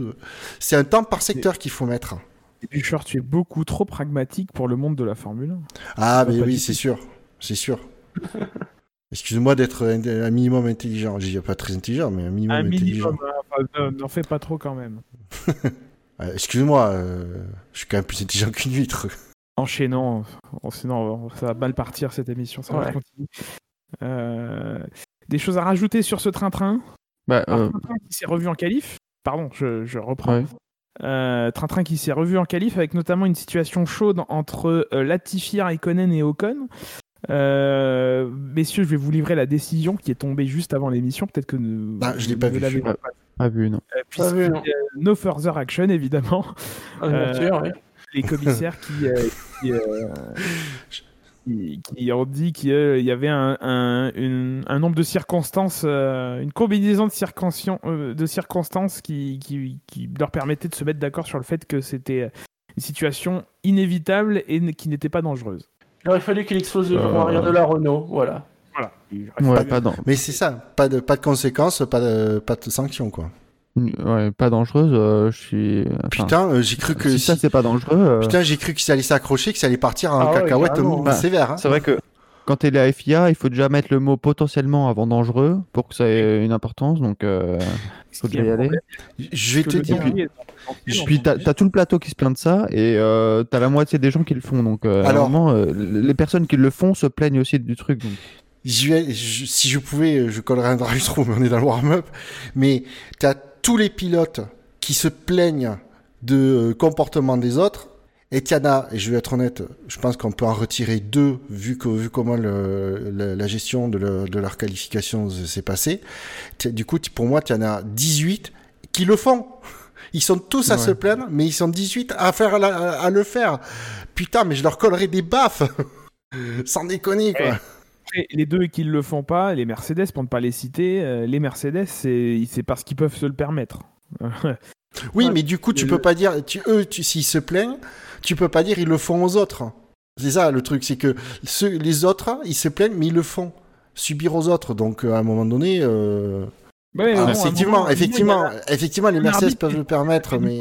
c'est un temps par secteur qu'il faut mettre. Et puis, tu es beaucoup trop pragmatique pour le monde de la Formule 1. Ah, mais oui, c'est sûr. C'est sûr. Excuse-moi d'être un, minimum intelligent. Je dis pas très intelligent, mais un minimum un intelligent. Minimum, n'en fais pas trop quand même. Excuse-moi, euh, je suis quand même plus intelligent qu'une huître. Enchaînant, sinon ça va mal partir cette émission, ça va continuer. Euh, des choses à rajouter sur ce train-train? Bah, euh... train qui s'est revu en qualif? Pardon, je, je reprends. Euh, train-train qui s'est revu en qualif avec notamment une situation chaude entre euh, Latifi, Raikkonen et Ocon. Euh, messieurs, je vais vous livrer la décision qui est tombée juste avant l'émission. Peut-être que bah, je l'ai pas, vu. Pas, vu, non. Pas vu, non. no further action, évidemment. Ah, sûr, oui. Les commissaires qui, qui qui, ont dit qu'il y avait un, un, nombre de circonstances, euh, une combinaison de, euh, de circonstances qui, qui, qui, leur permettait de se mettre d'accord sur le fait que c'était une situation inévitable et qui n'était pas dangereuse. Il aurait fallu qu'il explose le euh... arrière de la Renault, voilà. Voilà. pas Mais c'est ça, pas de, pas de conséquences, pas de, pas de sanctions, quoi. Ouais, pas dangereuse. Euh, je suis. Putain, euh, j'ai cru que si, ça c'est pas dangereux. Euh. Putain, j'ai cru que ça allait s'accrocher, que ça allait partir en ah cacahuète bah, sévère. Hein. C'est vrai que quand t'es la FIA, il faut déjà mettre le mot potentiellement avant dangereux pour que ça ait une importance. Donc, il faut déjà y aller. Je vais te dire. Puis, puis t'as as tout le plateau qui se plaint de ça et t'as la moitié des gens qui le font. Donc, Alors, les personnes qui le font se plaignent aussi du truc. Donc. Je, si je pouvais, je collerais un drive mais on est dans le warm-up. Mais t'as tous les pilotes qui se plaignent de euh, comportement des autres, et il y en a, et je vais être honnête, je pense qu'on peut en retirer deux, vu, que, vu comment le, la gestion de, de, leur qualification s'est passée. Du coup, pour moi, il y en a 18 qui le font. Ils sont tous à se plaindre, mais ils sont 18 à, faire à le faire. Putain, mais je leur collerai des baffes Sans déconner, quoi les deux qui ne le font pas, les Mercedes, pour ne pas les citer, euh, les Mercedes, c'est parce qu'ils peuvent se le permettre. oui, mais du coup, tu peux pas dire, eux, s'ils se plaignent, tu peux pas dire ils le font aux autres. C'est ça le truc, c'est que les autres, ils se plaignent, mais ils le font subir aux autres. Donc, euh, à un moment donné. Euh, ah, effectivement, effectivement, effectivement, les Mercedes peuvent le permettre, mais.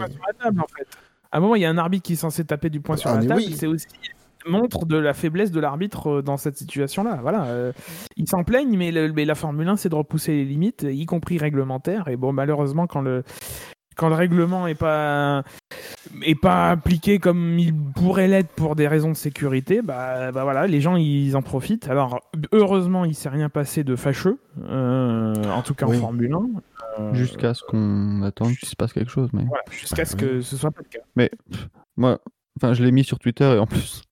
À un moment, il y a un arbitre qui est censé taper du poing sur ah, la table. C'est aussi montre de la faiblesse de l'arbitre euh, dans cette situation-là. Voilà, euh, ils s'en plaignent, mais, la Formule 1, c'est de repousser les limites, y compris réglementaires. Et bon, malheureusement, quand le quand le règlement est pas est pas appliqué comme il pourrait l'être pour des raisons de sécurité, bah, bah, voilà, les gens ils en profitent. Alors heureusement, il s'est rien passé de fâcheux, euh, en tout cas en Formule 1. Jusqu'à ce qu'on attende qu'il se passe quelque chose, mais jusqu'à ce que ce soit pas le cas. Mais moi, enfin, je l'ai mis sur Twitter et en plus,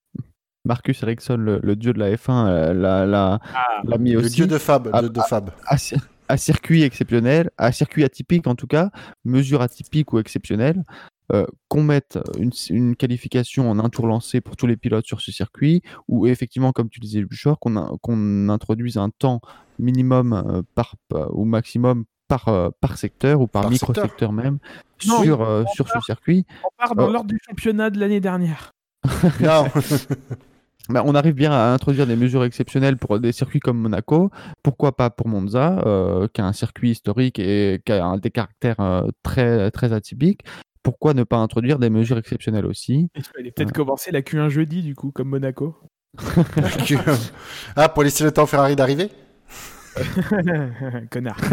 Marcus Ericsson, le, dieu de la F1, euh, l'a, ah, mis aussi. Le dieu de Fab. À, de, Fab. À, circuit exceptionnel, à circuit atypique en tout cas, mesure atypique ou exceptionnelle, euh, qu'on mette une, qualification en un tour lancé pour tous les pilotes sur ce circuit, ou effectivement, comme tu disais, Buchor, qu'on, qu'on introduise un temps minimum euh, par, ou maximum par, par secteur ou par, micro-secteur même sur, sur ce circuit. On part dans l'ordre du championnat de l'année dernière. non. Bah, on arrive bien à introduire des mesures exceptionnelles pour des circuits comme Monaco. Pourquoi pas pour Monza, euh, qui a un circuit historique et qui a des caractères euh, très, très atypiques Pourquoi ne pas introduire des mesures exceptionnelles aussi? Il fallait peut-être commencer la Q1 jeudi, du coup, comme Monaco. ah, pour laisser le temps Ferrari d'arriver? Connard.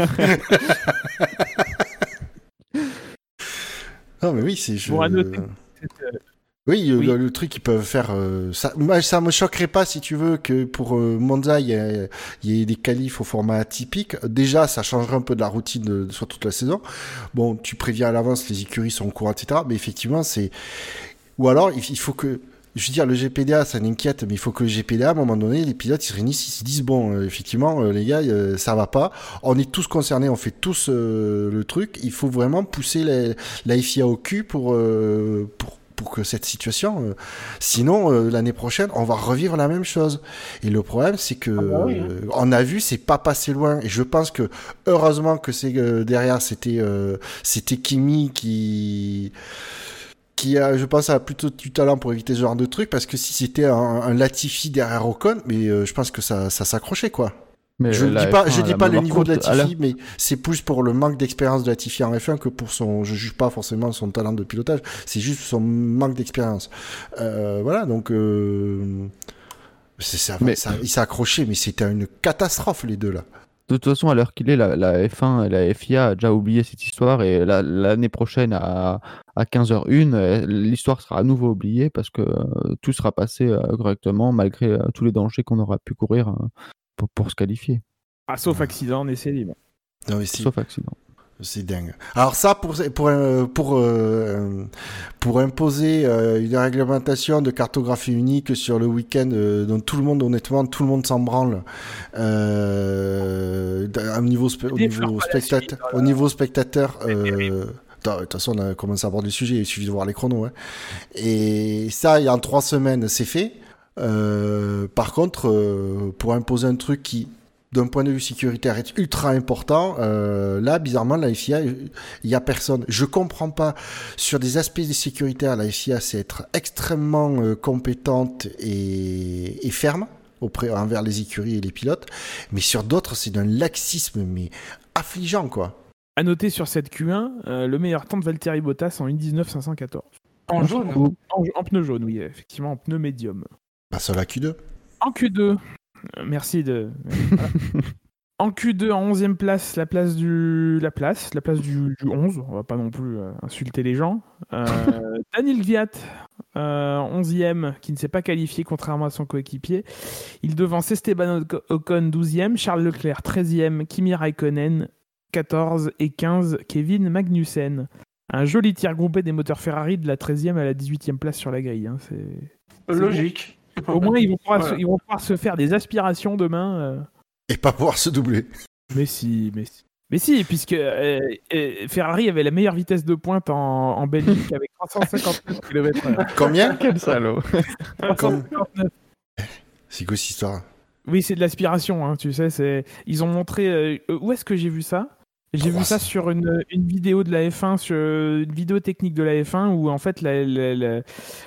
non, mais oui, c'est. Je... Oui, Le, truc qu'ils peuvent faire, euh, ça, ça me choquerait pas si tu veux que pour euh, Monza il y, ait des qualifs au format atypique. Déjà, ça changerait un peu de la routine de, soit toute la saison. Bon, tu préviens à l'avance, les écuries sont au courant, etc. Mais effectivement, c'est ou alors il, faut que je veux dire, le GPDA, ça m'inquiète, mais il faut que le GPDA, à un moment donné, les pilotes, ils se réunissent, ils se disent, bon, euh, effectivement, les gars, ça va pas. On est tous concernés, on fait tous le truc. Il faut vraiment pousser la FIA au cul pour, pour, pour que cette situation. euh, sinon, euh, l'année prochaine, on va revivre la même chose. Et le problème, c'est que Ah bah oui, hein. euh, on a vu, c'est pas passé loin. Et je pense que heureusement que c'est derrière, c'était c'était Kimi qui qui a, je pense, a plutôt du talent pour éviter ce genre de truc, parce que si c'était un, un Latifi derrière Ocon, mais je pense que ça, ça s'accrochait, quoi. Mais je ne dis pas, F1, je elle dis a pas le niveau de à la- Latifi, mais c'est plus pour le manque d'expérience de Latifi en F1 que pour son, je juge pas forcément son talent de pilotage, c'est juste son manque d'expérience. Euh, voilà, donc, euh, ça, Mais- ça- il s'est accroché, mais c'était une catastrophe, les deux, là. De toute façon, à l'heure qu'il est, la, la F1 et la FIA a déjà oublié cette histoire et la- l'année prochaine à, à 15h01, euh, l'histoire sera à nouveau oubliée parce que euh, tout sera passé euh, correctement malgré euh, tous les dangers qu'on aura pu courir euh, pour, pour se qualifier, Ah, sauf accident, on essaie libre. Non, mais si. sauf accident. C'est dingue. Alors ça, pour pour euh, pour euh, pour imposer euh, une réglementation de cartographie unique sur le week-end, dont tout le monde, honnêtement, tout le monde s'en branle. Euh, au niveau spe- au niveau spectateur, au niveau spectateur. Euh, de toute façon, on a commencé à aborder le sujet. Il suffit de voir les chronos. Hein. Et ça, il y a en trois semaines, c'est fait. Euh, par contre, euh, pour imposer un truc qui, d'un point de vue sécuritaire, est ultra important, euh, là, bizarrement, la FIA, il y a personne. Je comprends pas. Sur des aspects sécuritaires, la FIA, c'est être extrêmement euh, compétente et, et ferme auprès, envers les écuries et les pilotes. Mais sur d'autres, c'est d'un laxisme, mais affligeant, quoi. À noter sur cette Q1, euh, le meilleur temps de Valtteri Bottas en 1.19.514. En jaune. En pneu jaune, oui, effectivement, en pneu médium. Pas sur la Q2. En Q2, euh, merci de. voilà. En Q2, en 11e place, la place du, la place, la place du, du 11. On va pas non plus euh, insulter les gens. Euh, Daniel Viat, euh, 11e, qui ne s'est pas qualifié contrairement à son coéquipier. Il devance Esteban Oc- Ocon, 12e, Charles Leclerc, 13e, Kimi Raikkonen, 14 et 15, Kevin Magnussen. Un joli tir groupé des moteurs Ferrari de la 13e à la 18e place sur la grille. hein, c'est- Logique. Au moins, ils vont, pouvoir se, ils vont pouvoir se faire des aspirations demain. euh. Et pas pouvoir se doubler. Mais si, mais si. Mais si, puisque euh, euh, Ferrari avait la meilleure vitesse de pointe en, en Belgique avec 359 km/h. Combien Quel salaud 359. C'est quoi cette histoire? Oui, c'est de l'aspiration, hein, tu sais. C'est... Ils ont montré. euh, où est-ce que j'ai vu ça? J'ai vu ça 300. sur une, une vidéo de la F1, sur une vidéo technique de la F1, où en fait, la- la- la-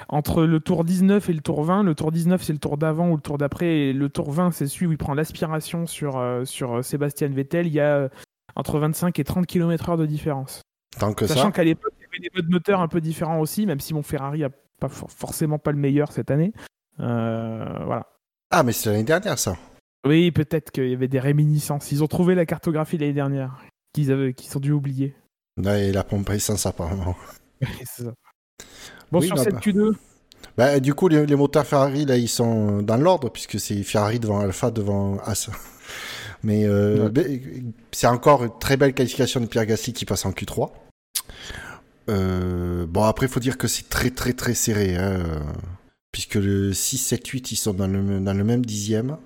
entre le tour 19 et le tour 20, le tour 19 c'est le tour d'avant ou le tour d'après, et le tour 20 c'est celui où il prend l'aspiration sur, euh, sur euh, Sébastien Vettel, il y a euh, entre 25 et 30 km/h de différence. Tant que Sachant qu'à l'époque, il y avait des modes moteurs un peu différents aussi, même si mon Ferrari a pas for- forcément pas le meilleur cette année. Euh, voilà. Ah, mais c'est l'année dernière, ça. Oui, peut-être qu'il y avait des réminiscences. Ils ont trouvé la cartographie l'année dernière, qu'ils avaient, qu'ils ont dû oublier. Ouais, et la pompe à essence, apparemment. C'est ça. Bon, Oui, sur bah, cette bah. Q2, Bah, du coup, les, les moteurs Ferrari, là, ils sont dans l'ordre, puisque c'est Ferrari devant Alpha, devant As. Mais euh, Ouais. c'est encore une très belle qualification de Pierre Gasly qui passe en Q3. Euh, bon, après, il faut dire que c'est très, très, très serré. hein, puisque le 6, 7, 8, ils sont dans le, dans le même dixième.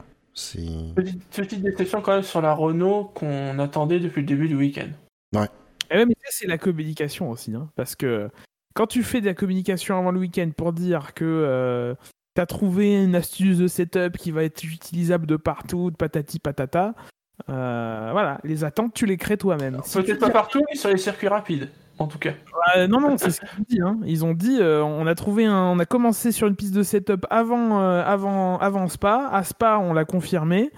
Petite, petite déception quand même sur la Renault qu'on attendait depuis le début du week-end. Ouais, mais ça, c'est la communication aussi. hein, parce que quand tu fais de la communication avant le week-end pour dire que tu as trouvé une astuce de setup qui va être utilisable de partout, de patati patata, euh, voilà, les attentes, tu les crées toi-même. Si Peut-être pas partout, mais sur les circuits rapides, en tout cas. Euh, non, non, c'est ce qu'ils ont dit. hein. Ils ont dit, euh, on a trouvé un, on a commencé sur une piste de setup avant, euh, avant, avant Spa. À Spa, on l'a confirmé.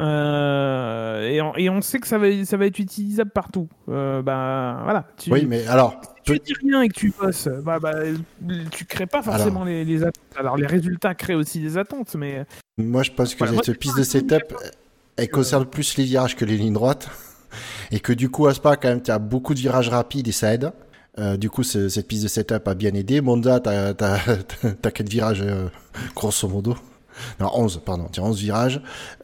Euh, et, on, et on sait que ça va, ça va être utilisable partout. Euh, bah, voilà. Tu, Oui, mais alors, tu dis rien et que tu bosses, bah, bah, tu crées pas forcément les, les attentes. Alors les résultats créent aussi des attentes, mais moi, je pense que Voilà, moi, cette piste de setup, elle concerne plus les virages que les lignes droites. Et que du coup, à Spa, quand même, tu as beaucoup de virages rapides et ça aide. Euh, du coup, ce- cette piste de setup a bien aidé. Monza, t'as, t'as, t'as 4 virages, euh, grosso modo? Non, 11, pardon. Tu as 11 virages.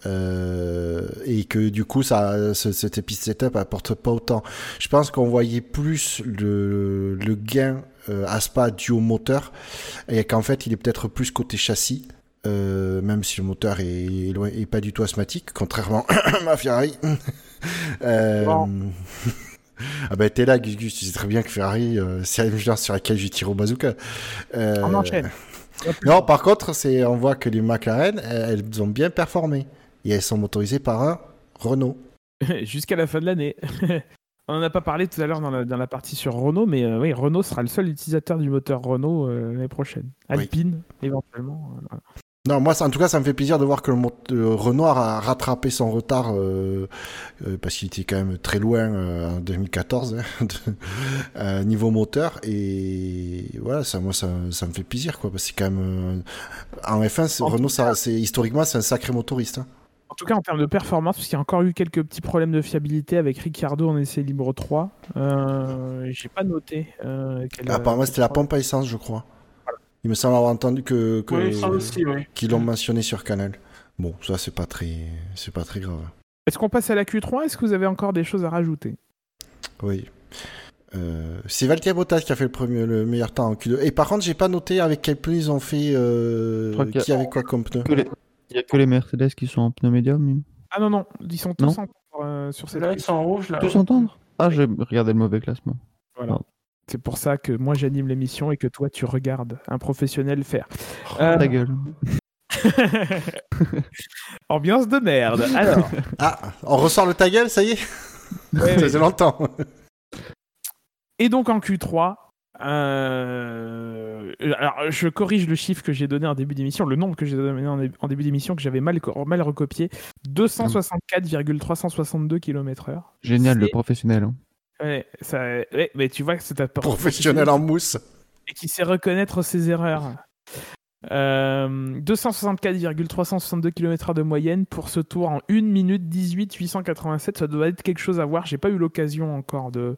Euh, et que du coup, ça, ce- cette piste setup apporte pas autant. Je pense qu'on voyait plus le, le gain à Spa dû au moteur. Et qu'en fait, il est peut-être plus côté châssis. Même si le moteur est, est pas du tout asthmatique, contrairement à Ferrari. Euh, Bon. ah ben t'es là, Gus Gus, tu sais très bien que Ferrari, euh, c'est une genre sur laquelle je tire au bazooka. Euh... On enchaîne. Non, par contre, c'est, on voit que les McLaren, elles ont bien performé. Et elles sont motorisées par un Renault. Jusqu'à la fin de l'année. On n'en a pas parlé tout à l'heure dans la, partie sur Renault, mais euh, oui, Renault sera le seul utilisateur du moteur Renault euh, l'année prochaine. Alpine, éventuellement. Euh, non, moi, en tout cas, ça me fait plaisir de voir que le Renault a rattrapé son retard parce qu'il était quand même très loin en 2014 hein, niveau moteur. Et voilà, ça, moi, ça, ça me fait plaisir, quoi. Parce que c'est quand même en F1, Renault, ça, c'est historiquement, c'est un sacré motoriste. Hein. En tout cas, en termes de performance, parce qu'il y a encore eu quelques petits problèmes de fiabilité avec Ricciardo en essai libre 3. Euh, J'ai pas noté. Euh, ah, apparemment, c'était la pompe à essence, je crois. Il me semble avoir entendu que, qu'ils l'ont mentionné sur Canal. Bon, ça c'est pas très, c'est pas très grave. Est-ce qu'on passe à la Q3 Est-ce que vous avez encore des choses à rajouter? Oui. Euh, c'est Valtteri Bottas qui a fait le premier, le meilleur temps en Q2. Et par contre, j'ai pas noté avec quel pneu ils ont fait, euh, qui avait quoi comme pneu. Il n'y a que les Mercedes qui sont en pneu médium. Ah non, non, ils sont tous en, euh, sur ces Là, ils sont en rouge. Là. Tous entendre Ah, j'ai regardé le mauvais classement. Voilà. C'est pour ça que moi j'anime l'émission et que toi tu regardes un professionnel faire. Oh, Ta euh, gueule. Ambiance de merde. Alors. Ah, on ressort le ta gueule, ça y est Ça faisait longtemps. Et donc en Q3, euh, alors, je corrige le chiffre que j'ai donné en début d'émission, le nombre que j'ai donné en, début d'émission que j'avais mal, mal recopié 264,362 km/h. Génial, le professionnel. Hein. Ouais, ça, mais tu vois que c'est un professionnel en mousse et qui sait reconnaître ses erreurs. 264,362 euh, km/h de moyenne pour ce tour en 1 minute 18 887. Ça doit être quelque chose à voir. J'ai pas eu l'occasion encore de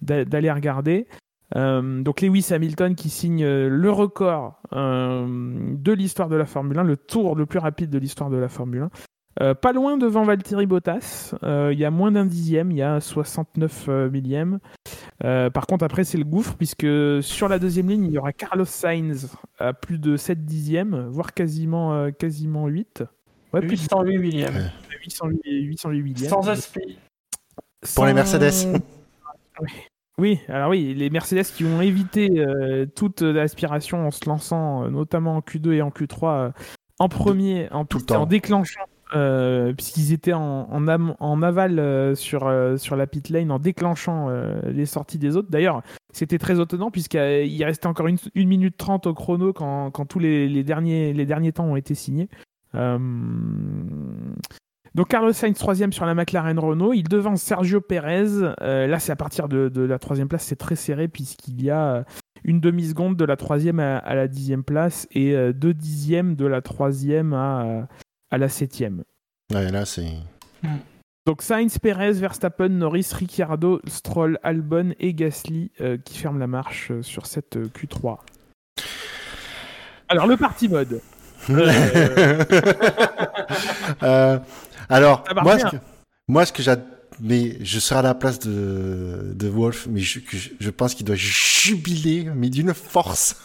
d'aller regarder. Euh, donc Lewis Hamilton qui signe euh, le record euh, de l'histoire de la Formule 1, le tour le plus rapide de l'histoire de la Formule 1. Pas loin devant Valtteri Bottas, il y a moins d'un dixième, il y a 69 millièmes. par contre après c'est le gouffre puisque sur la deuxième ligne il y aura Carlos Sainz à plus de 7 dixièmes, voire quasiment, quasiment 8. Ouais, 808 millièmes. 808, millièmes. Sans aspi. Pour les Mercedes. Oui, alors oui, les Mercedes qui ont évité euh, toute aspiration en se lançant, euh, notamment en Q2 et en Q3, euh, en premier, en, Tout en déclenchant, puisqu'ils étaient en, aval sur, sur la pit lane, en déclenchant les sorties des autres. D'ailleurs, c'était très étonnant, puisqu'il restait encore une, minute 30 au chrono quand, tous les, derniers, les derniers temps ont été signés. Donc Carlos Sainz troisième sur la McLaren Renault, il devance Sergio Perez. Euh, là, c'est à partir de, la troisième place, c'est très serré puisqu'il y a euh, une demi seconde de la troisième à, la dixième place et euh, deux dixièmes de la troisième à, à la septième. Ouais, là c'est. Donc Sainz, Perez, Verstappen, Norris, Ricciardo, Stroll, Albon et Gasly qui ferment la marche sur cette Q3. Alors le party mode. euh, alors, moi ce, que, moi, ce que mais je serai à la place de, de Wolf, mais je, pense qu'il doit jubiler, mais d'une force.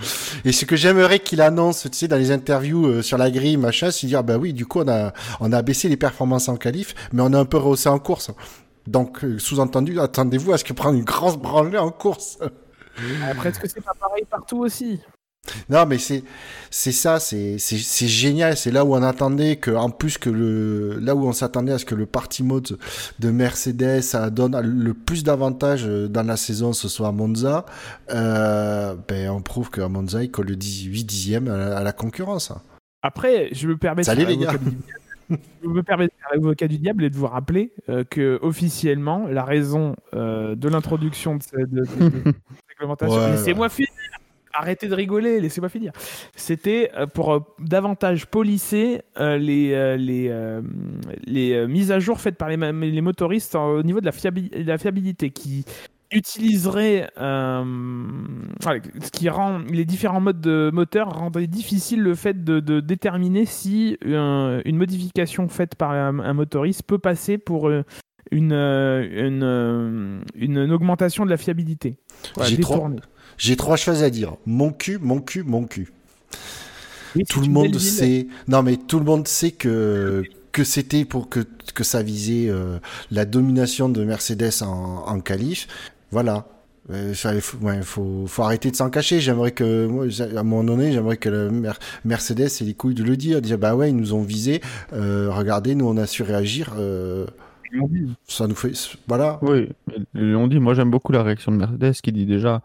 et ce que j'aimerais qu'il annonce, tu sais, dans les interviews euh, sur la grille, machin, c'est dire, bah oui, du coup, on a, on a baissé les performances en qualif, mais on a un peu rehaussé en course. Donc, euh, sous-entendu, attendez-vous à ce que prendre une grosse branlée en course. Après, est-ce que c'est pas pareil partout aussi? Non, mais c'est c'est ça, c'est c'est génial. C'est là où on attendait que, en plus que le là où on s'attendait à ce que le party mode de Mercedes ça donne le plus d'avantages dans la saison, ce soit à Monza. Euh, ben on prouve qu'à Monza il colle le 18 dixième à la, concurrence. Après, je me permets. Salut les gars. je me permets de faire l'avocat du diable et de vous rappeler euh, que officiellement la raison euh, de l'introduction de, cette réglementation, laissez-moi finir arrêtez de rigoler, laissez-moi finir. C'était euh, pour euh, davantage polisser euh, les, les, les mises à jour faites par les, les motoristes au niveau de la, la fiabilité qui utiliserait ce qui rend les différents modes de moteur rendrait difficile le fait de, déterminer si une modification faite par un, motoriste peut passer pour une, une, une, augmentation de la fiabilité. J'ai trop, j'ai trois choses à dire. Mon cul, mon cul, mon cul. tout le monde sait. Non, mais tout le monde sait que que c'était pour que, que ça visait euh, la domination de Mercedes en, en qualif. Voilà. Euh, il faut, ouais, faut, faut, arrêter de s'en cacher. J'aimerais que, moi, à un moment donné, j'aimerais que le Mercedes ait les couilles de le dire, dire bah ouais, ils nous ont visé. Euh, regardez, nous on a su réagir. Euh, ça nous fait, voilà. Oui, ils l'ont dit. Moi, j'aime beaucoup la réaction de Mercedes qui dit déjà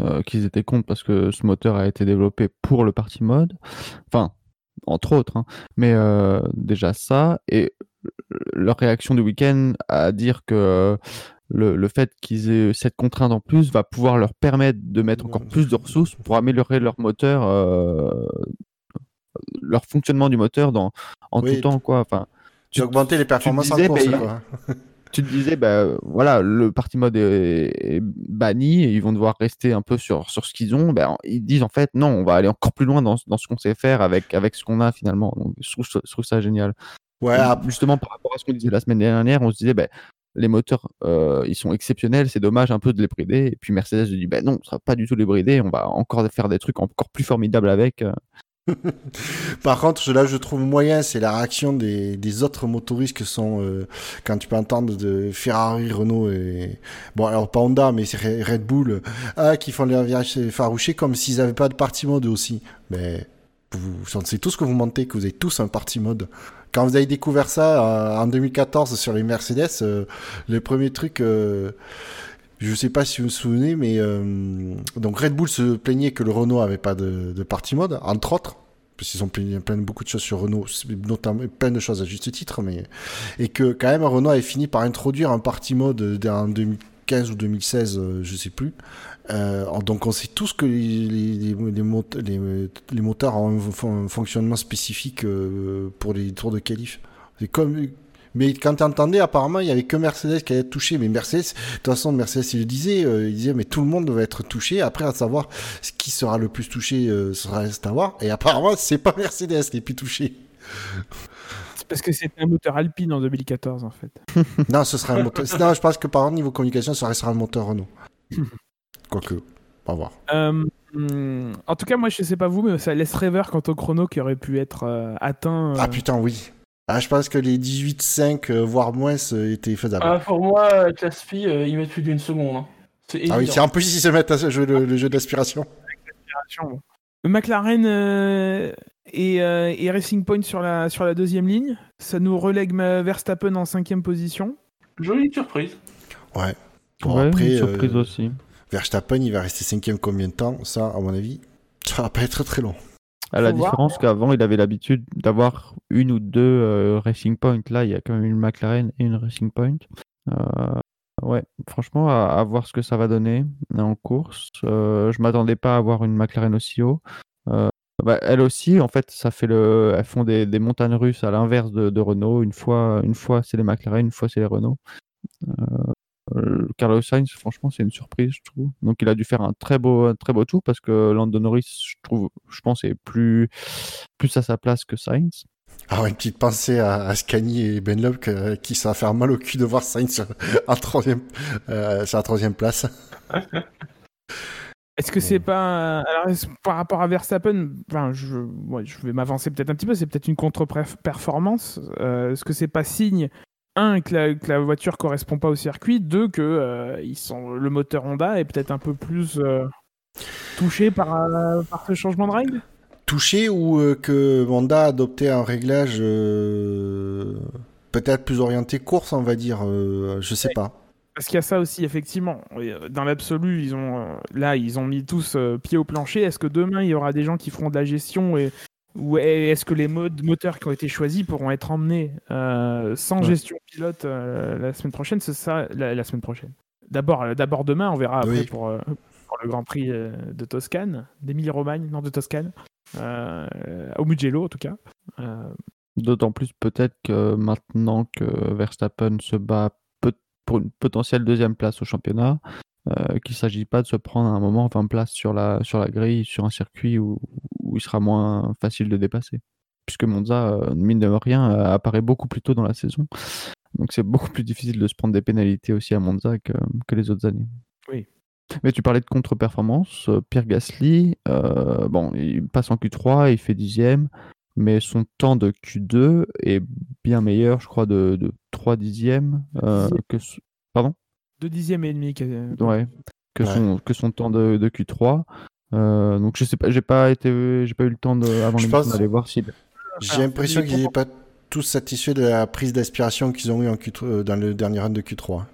euh, qu'ils étaient contre parce que ce moteur a été développé pour le party mode. Enfin, entre autres. Hein. Mais euh, déjà ça et leur réaction du week-end à dire que le, le fait qu'ils aient cette contrainte en plus va pouvoir leur permettre de mettre encore plus de ressources pour améliorer leur moteur, euh, leur fonctionnement du moteur dans, en Oui, tout temps. Quoi. Enfin, Tu augmenter les performances disais, en course, bah, quoi. Tu te disais, bah, voilà, le party mode est, est banni et ils vont devoir rester un peu sur, sur ce qu'ils ont. Ben, ils disent en fait, non, on va aller encore plus loin dans, dans ce qu'on sait faire avec, avec ce qu'on a finalement. Donc, je trouve, je trouve ça génial. Ouais, Et Justement, par rapport à ce qu'on disait la semaine dernière, on se disait, ben, les moteurs, euh, ils sont exceptionnels, c'est dommage un peu de les brider. Et puis Mercedes dit, ben non, ça va pas du tout les brider, on va encore faire des trucs encore plus formidables avec. Par contre, là, je trouve moyen, c'est la réaction des, des autres motoristes que sont, euh, quand tu peux entendre de Ferrari, Renault et, bon, alors pas Honda, mais c'est Re- Red Bull, euh, ah, qui font les virages farouchés comme s'ils avaient pas de party mode aussi. Mais, vous, on tous que vous mentez, que vous avez tous un party mode. Quand vous avez découvert ça euh, en 2014 sur les Mercedes, euh, le premier truc, je sais pas si vous vous souvenez, mais donc Red Bull se plaignait que le Renault avait pas de, de party mode, entre autres, parce qu'ils ont plein, beaucoup de choses sur Renault, notamment plein de choses à juste titre, mais et que quand même Renault avait fini par introduire un party mode en 2015 ou 2016, euh, je sais plus. Euh, donc on sait tous que les, les, les, les mot- les- les moteurs ont un, un fonctionnement spécifique euh, pour les tours de qualif. C'est comme mais quand tu entendais, apparemment, il y avait que Mercedes qui allait être touché. Mais Mercedes, de toute façon, Mercedes, il le disait, euh, il disait, mais tout le monde va être touché. Après, à savoir ce qui sera le plus touché, euh, sera reste à voir. Et apparemment, c'est pas Mercedes les plus touchés. C'est parce que c'était un moteur Alpine en 2014 en fait. non, ce sera un moteur. Non, je pense que par contre, niveau communication, ça restera un moteur Renault. Quoique, on va voir. Euh, en tout cas, moi je sais pas vous, mais ça laisse rêveur quant au chrono qui aurait pu être euh, atteint. euh, Ah putain, oui. Ah, je pense que les 18-5, euh, voire moins, euh, étaient faisables. Ah, pour moi, Caspi, euh, ils mettent plus d'une seconde. hein. Ah oui, c'est en plus, ils se mettent à jouer le, le jeu d'aspiration. bon. McLaren euh, et, euh, et Racing Point sur la, sur la deuxième ligne. Ça nous relègue Verstappen en cinquième position. Jolie surprise. Ouais. Bon, Ouais, après, une surprise euh, aussi. Verstappen, il va rester cinquième combien de temps? Ça, à mon avis, ça va pas être très long. À la différence qu'avant, il avait l'habitude d'avoir une ou deux euh, Racing Point. Là, il y a quand même une McLaren et une Racing Point. Euh, ouais, franchement, à, à voir ce que ça va donner en course. Euh, je m'attendais pas à avoir une McLaren aussi haut. Euh, bah, elle aussi, en fait, ça fait le. Elles font des, des montagnes russes à l'inverse de, de Renault. Une fois, une fois c'est les McLaren, une fois c'est les Renault. Euh, Carlos Sainz, franchement, c'est une surprise, je trouve. Donc, il a dû faire un très beau, un très beau tour parce que Lando Norris, je trouve, je pense, est plus, plus à sa place que Sainz. Ah ouais, une petite pensée à, à Scani et Benlop que- qui ça va faire mal au cul de voir Sainz sur, en troisième, euh, sur la troisième place. Est-ce que c'est pas. Alors, par rapport à Verstappen, enfin, je, ouais, je vais m'avancer peut-être un petit peu, c'est peut-être une contre-performance. Euh, Est-ce que c'est pas signe, un, que la, que la voiture correspond pas au circuit, deux, que euh, ils sont, le moteur Honda est peut-être un peu plus euh, touché par, euh, par ce changement de règle? Touché ou que Honda a adopté un réglage peut-être plus orienté course, on va dire, je sais pas. Parce qu'il y a ça aussi, effectivement. Dans l'absolu, ils ont là, ils ont mis tous pied au plancher. Est-ce que demain, il y aura des gens qui feront de la gestion et ou est-ce que les modes moteurs qui ont été choisis pourront être emmenés euh, sans Ouais. gestion pilote euh, la semaine prochaine C'est ça, la, la semaine prochaine. D'abord, euh, d'abord demain, on verra après Oui. pour, euh, pour le Grand Prix de Toscane, d'Émilie-Romagne, non de Toscane, au Mugello en tout cas. D'autant plus peut-être que maintenant que Verstappen se bat pour une potentielle deuxième place au championnat, euh, qu'il ne s'agit pas de se prendre à un moment 20 places sur la, sur la grille, sur un circuit où, où il sera moins facile de dépasser. Puisque Monza, euh, mine de rien, euh, apparaît beaucoup plus tôt dans la saison. Donc c'est beaucoup plus difficile de se prendre des pénalités aussi à Monza que, que les autres années. Oui. Mais tu parlais de contre-performance. Pierre Gasly, bon, il passe en Q3, il fait dixième mais son temps de Q2 est bien meilleur, je crois, de, de 3 dixièmes. Euh, que, pardon? 2 dixièmes et demi. Ouais, que, Son, que son temps de, de Q3. Euh, donc je sais pas, j'ai pas été, j'ai pas eu le temps de, avant l'émission d'aller voir si. J'ai l'impression qu'ils n'étaient pas tous satisfaits de la prise d'aspiration qu'ils ont eu en Q3, dans le dernier run de Q3.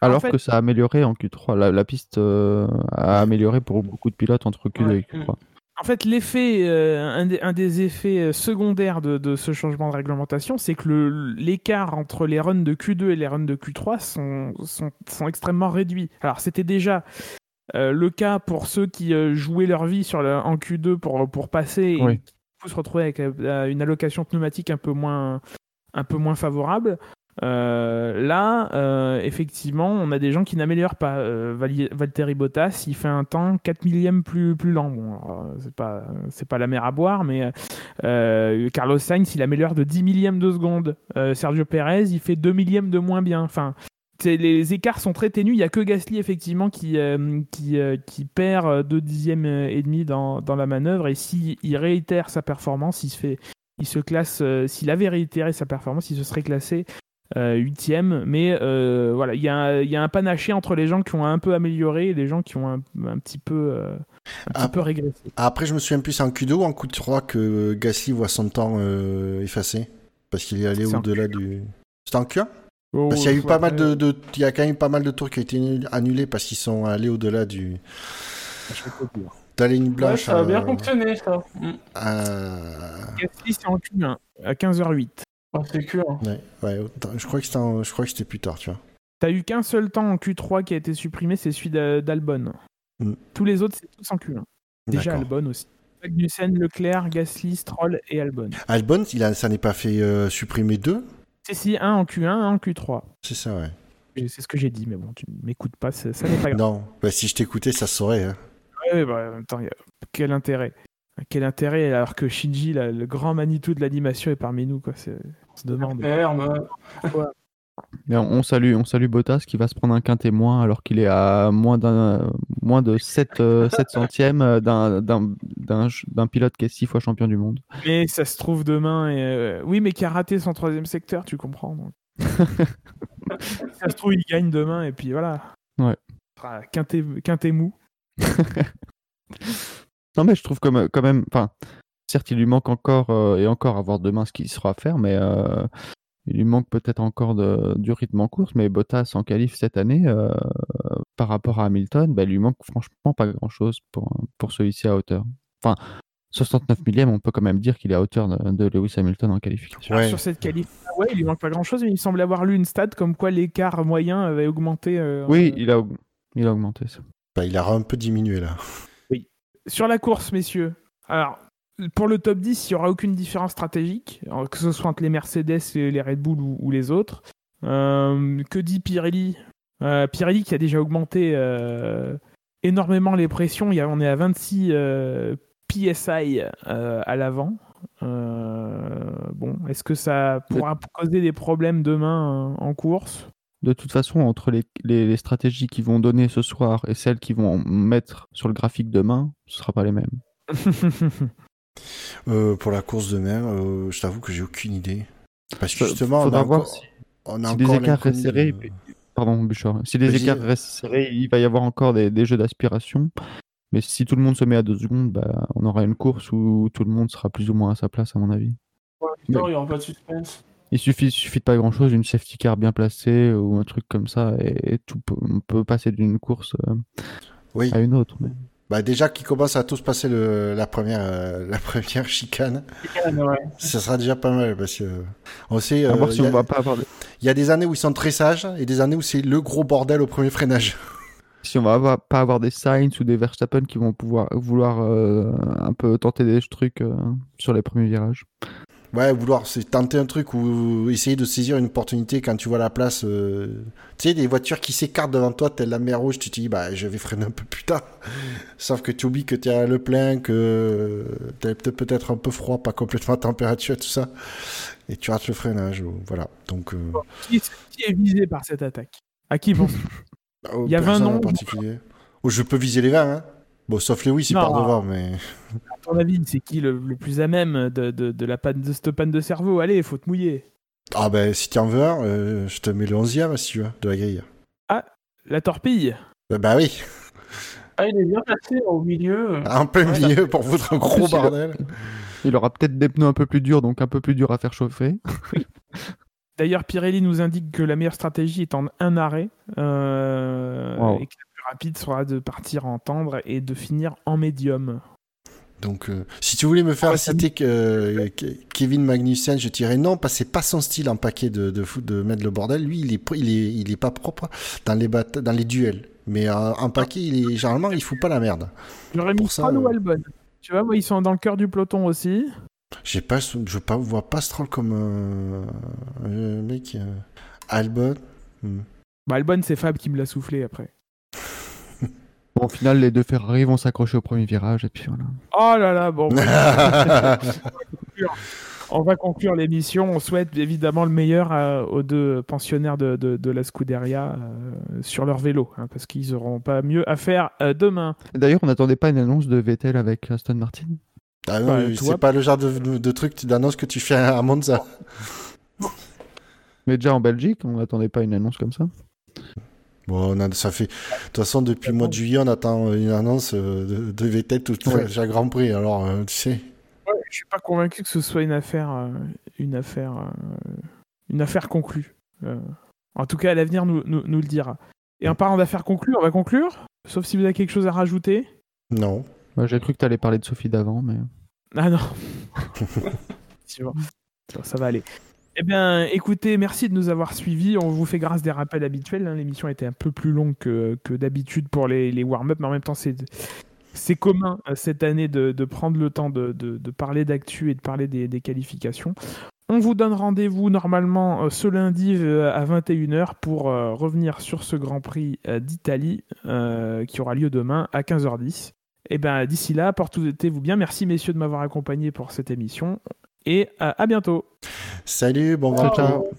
Alors que ça a amélioré en Q3. La, piste euh, a amélioré pour beaucoup de pilotes entre Q2 et Q3. En fait, l'effet, euh, un, des effets euh, secondaires de, ce changement de réglementation, c'est que l'écart entre les runs de Q2 et les runs de Q3 sont, sont, extrêmement réduits. Alors, c'était déjà le cas pour ceux qui jouaient leur vie sur en Q2 pour, pour passer et se retrouver avec une allocation pneumatique un peu moins, un peu moins favorable. Euh, là, euh, effectivement, on a des gens qui n'améliorent pas. Euh, Valtteri Bottas, il fait un temps 4 millièmes plus, plus lent. Bon, c'est pas, pas la mer à boire, mais Carlos Sainz, il améliore de 10 millièmes de seconde. Sergio Perez, il fait 2 millièmes de moins bien. Enfin, les écarts sont très ténus. Il n'y a que Gasly, effectivement, qui, qui, qui perd 2 dixièmes et demi dans, dans la manœuvre. Et s'il réitère sa performance, il se fait. Il se classe, s'il avait réitéré sa performance, il se serait classé euh, huitième. Mais euh, voilà, il y, a un panaché entre les gens qui ont un peu amélioré et les gens qui ont un, petit peu, euh, un peu régressé. Après, je me souviens plus en Q2 ou en Q3 que Gasly voit son temps effacé? Parce qu'il est allé au-delà du. C'était en Q1 oh, parce qu'il y a eu pas mal de, il y a quand même pas mal de tours qui ont été annulés parce qu'ils sont allés au-delà du. La ligne blanche. ça a bien fonctionné ça. Gasly c'est en Q1 à 15h08. Oh, c'est clair. Ouais, je crois que c'était, je crois que c'était plus tard, tu vois. T'as eu qu'un seul temps en Q3 qui a été supprimé, c'est celui d'Albon. Mm. Tous les autres, c'est tous en Q1. Déjà Albon aussi. Magnussen, Leclerc, Gasly, Stroll et Albon. Albon, il a, ça n'est pas fait euh, supprimer deux? C'est si, un en Q1, un en Q3. C'est ça, ouais. C'est ce que j'ai dit, mais bon, tu m'écoutes pas, ça, n'est pas grave. Non, bah, si je t'écoutais, ça saurait. Hein. Ouais, bah, attends, quel intérêt? Quel intérêt alors que Shinji, le grand Manitou de l'animation, est parmi nous quoi. On se demande. on salue, on salue Bottas qui va se prendre un quintet témoin alors qu'il est à moins, d'un, moins de 7, 7 euh, centièmes d'un, d'un, pilote qui est 6 fois champion du monde. Mais ça se trouve demain. Et, euh, Oui, mais qui a raté son troisième secteur, tu comprends. ça se trouve, il gagne demain et puis voilà. Ouais. Quintet, quintet mou. Non, mais je trouve comme, quand même. Enfin, certes, il lui manque encore euh, et encore à voir demain ce qu'il sera à faire, mais euh, il lui manque peut-être encore de, du rythme en course. Mais Bottas en qualif cette année, euh, par rapport à Hamilton, bah, il lui manque franchement pas grand-chose pour, pour celui-ci à hauteur. Enfin, 69 millième, on peut quand même dire qu'il est à hauteur de, Lewis Hamilton en qualification. Sur cette qualif, ouais, il lui manque pas grand-chose, mais il semble avoir lu une stat comme quoi l'écart moyen avait augmenté. oui, il a, il a augmenté ça. Bah, il a un peu diminué là. Sur la course, messieurs. Alors, pour le top 10, il n'y aura aucune différence stratégique, que ce soit entre les Mercedes, les Red Bull ou, les autres. Euh, que dit Pirelli? Euh, Pirelli qui a déjà augmenté euh, énormément les pressions. Il on est à 26 PSI à l'avant. bon, est-ce que ça pourra causer des problèmes demain en course? De toute façon, entre les, stratégies qu'ils vont donner ce soir et celles qu'ils vont mettre sur le graphique demain, ce ne sera pas les mêmes. Euh, pour la course demain, euh, je t'avoue que j'ai aucune idée. Parce que justement, on a voir si, on a les écarts restent serrés. Pardon, Bouchard. Si les écarts restent serrés, il va y avoir encore des, jeux d'aspiration. Mais si tout le monde se met à deux secondes, bah, on aura une course où tout le monde sera plus ou moins à sa place, à mon avis. il n'y aura pas de suspense. Il suffit, suffit de pas grand chose, une safety car bien placée ou un truc comme ça, et, tout on peut passer d'une course euh, à une autre. Bah déjà qu'ils commencent à tous passer le, la première euh, la première chicane, ça sera déjà pas mal parce que on sait. Euh, si on va pas avoir. Il y a des années où ils sont très sages et des années où c'est le gros bordel au premier freinage. Si on va pas avoir des Sainz ou des Verstappen qui vont pouvoir vouloir un peu tenter des trucs sur les premiers virages. Ouais, vouloir c'est tenter un truc ou essayer de saisir une opportunité quand tu vois la place. Euh, tu sais, des voitures qui s'écartent devant toi, telle la mer rouge, tu te dis, bah, je vais freiner un peu plus tard. Sauf que tu oublies que tu as le plein, que tu as peut-être un peu froid, pas complètement à température et tout ça. Et tu rates le freinage. Voilà. Donc, euh, qui, est visé par cette attaque? À qui pense bah, Il y a 20 noms. En particulier. Oh, je peux viser les 20, hein. Bon, sauf Lewis, il part devant, mais. À ton avis, c'est qui le, plus à même de, de, de, la panne, de cette panne de cerveau? Allez, faut te mouiller. Ah ben, si tu en veux un, euh, je te mets le 11e si tu veux, de la grille. Ah, la torpille Bah, bah oui. Ah, il est bien placé au milieu. Un peu milieu pour foutre un gros bordel. Il aura peut-être des pneus un peu plus durs, donc un peu plus dur à faire chauffer. D'ailleurs, Pirelli nous indique que la meilleure stratégie est en un arrêt euh, Wow. et que la plus rapide sera de partir en tendre et de finir en médium. Donc, euh, si tu voulais me faire Ah, citer que, euh, Ke- Kevin Magnussen, je dirais non, parce que c'est pas son style en paquet de, de, foot, de mettre le bordel. Lui, il est, il est, il est pas propre dans les, dans les duels. Mais euh, en paquet, il est, généralement, il fout pas la merde. J'aurais mis Pour ça, Stroll ou euh, Albon. Tu vois, moi, ils sont dans le cœur du peloton aussi. J'ai pas, je pas, vois pas Stroll comme euh, un mec. euh, Albon. hmm. Bah, Albon, c'est Fab qui me l'a soufflé après. Bon, au final, les deux Ferrari vont s'accrocher au premier virage, et puis voilà. Oh là là, bon. On va conclure l'émission. On souhaite évidemment le meilleur euh, aux deux pensionnaires de, de- de la Scuderia euh, sur leur vélo, hein, parce qu'ils n'auront pas mieux à faire euh, demain. D'ailleurs, on n'attendait pas une annonce de Vettel avec Aston Martin. Ah non, Bah, c'est pas le genre de, de truc d'annonce que tu fais à Monza. Mais déjà en Belgique, on n'attendait pas une annonce comme ça. Bon, on a, ça fait. De toute façon, depuis le mois de juillet, on attend une annonce euh, de, de Vettel tout Ouais. chaque Grand Prix. Alors, euh, tu sais. Je suis pas convaincu que ce soit une affaire, euh, une affaire, euh, une affaire conclue. Euh, en tout cas, l'avenir nous, nous, nous le dira. Et en parlant d'affaires conclues, on va conclure? Sauf si vous avez quelque chose à rajouter? Non. J'ai cru que tu allais parler de Sophie d'avant, mais. Ah non. Ça, ça va aller. Eh bien, écoutez, merci de nous avoir suivis. On vous fait grâce des rappels habituels. hein. L'émission était un peu plus longue que, d'habitude pour les, warm-up, mais en même temps, c'est c'est commun euh, cette année de, prendre le temps de, parler d'actu et de parler des, qualifications. On vous donne rendez-vous normalement euh, ce lundi euh, à 21h pour revenir sur ce Grand Prix d'Italie qui aura lieu demain à 15h10. Et ben d'ici là, portez-vous bien. Merci messieurs de m'avoir accompagné pour cette émission et à bientôt. Salut, bon Grand ciao.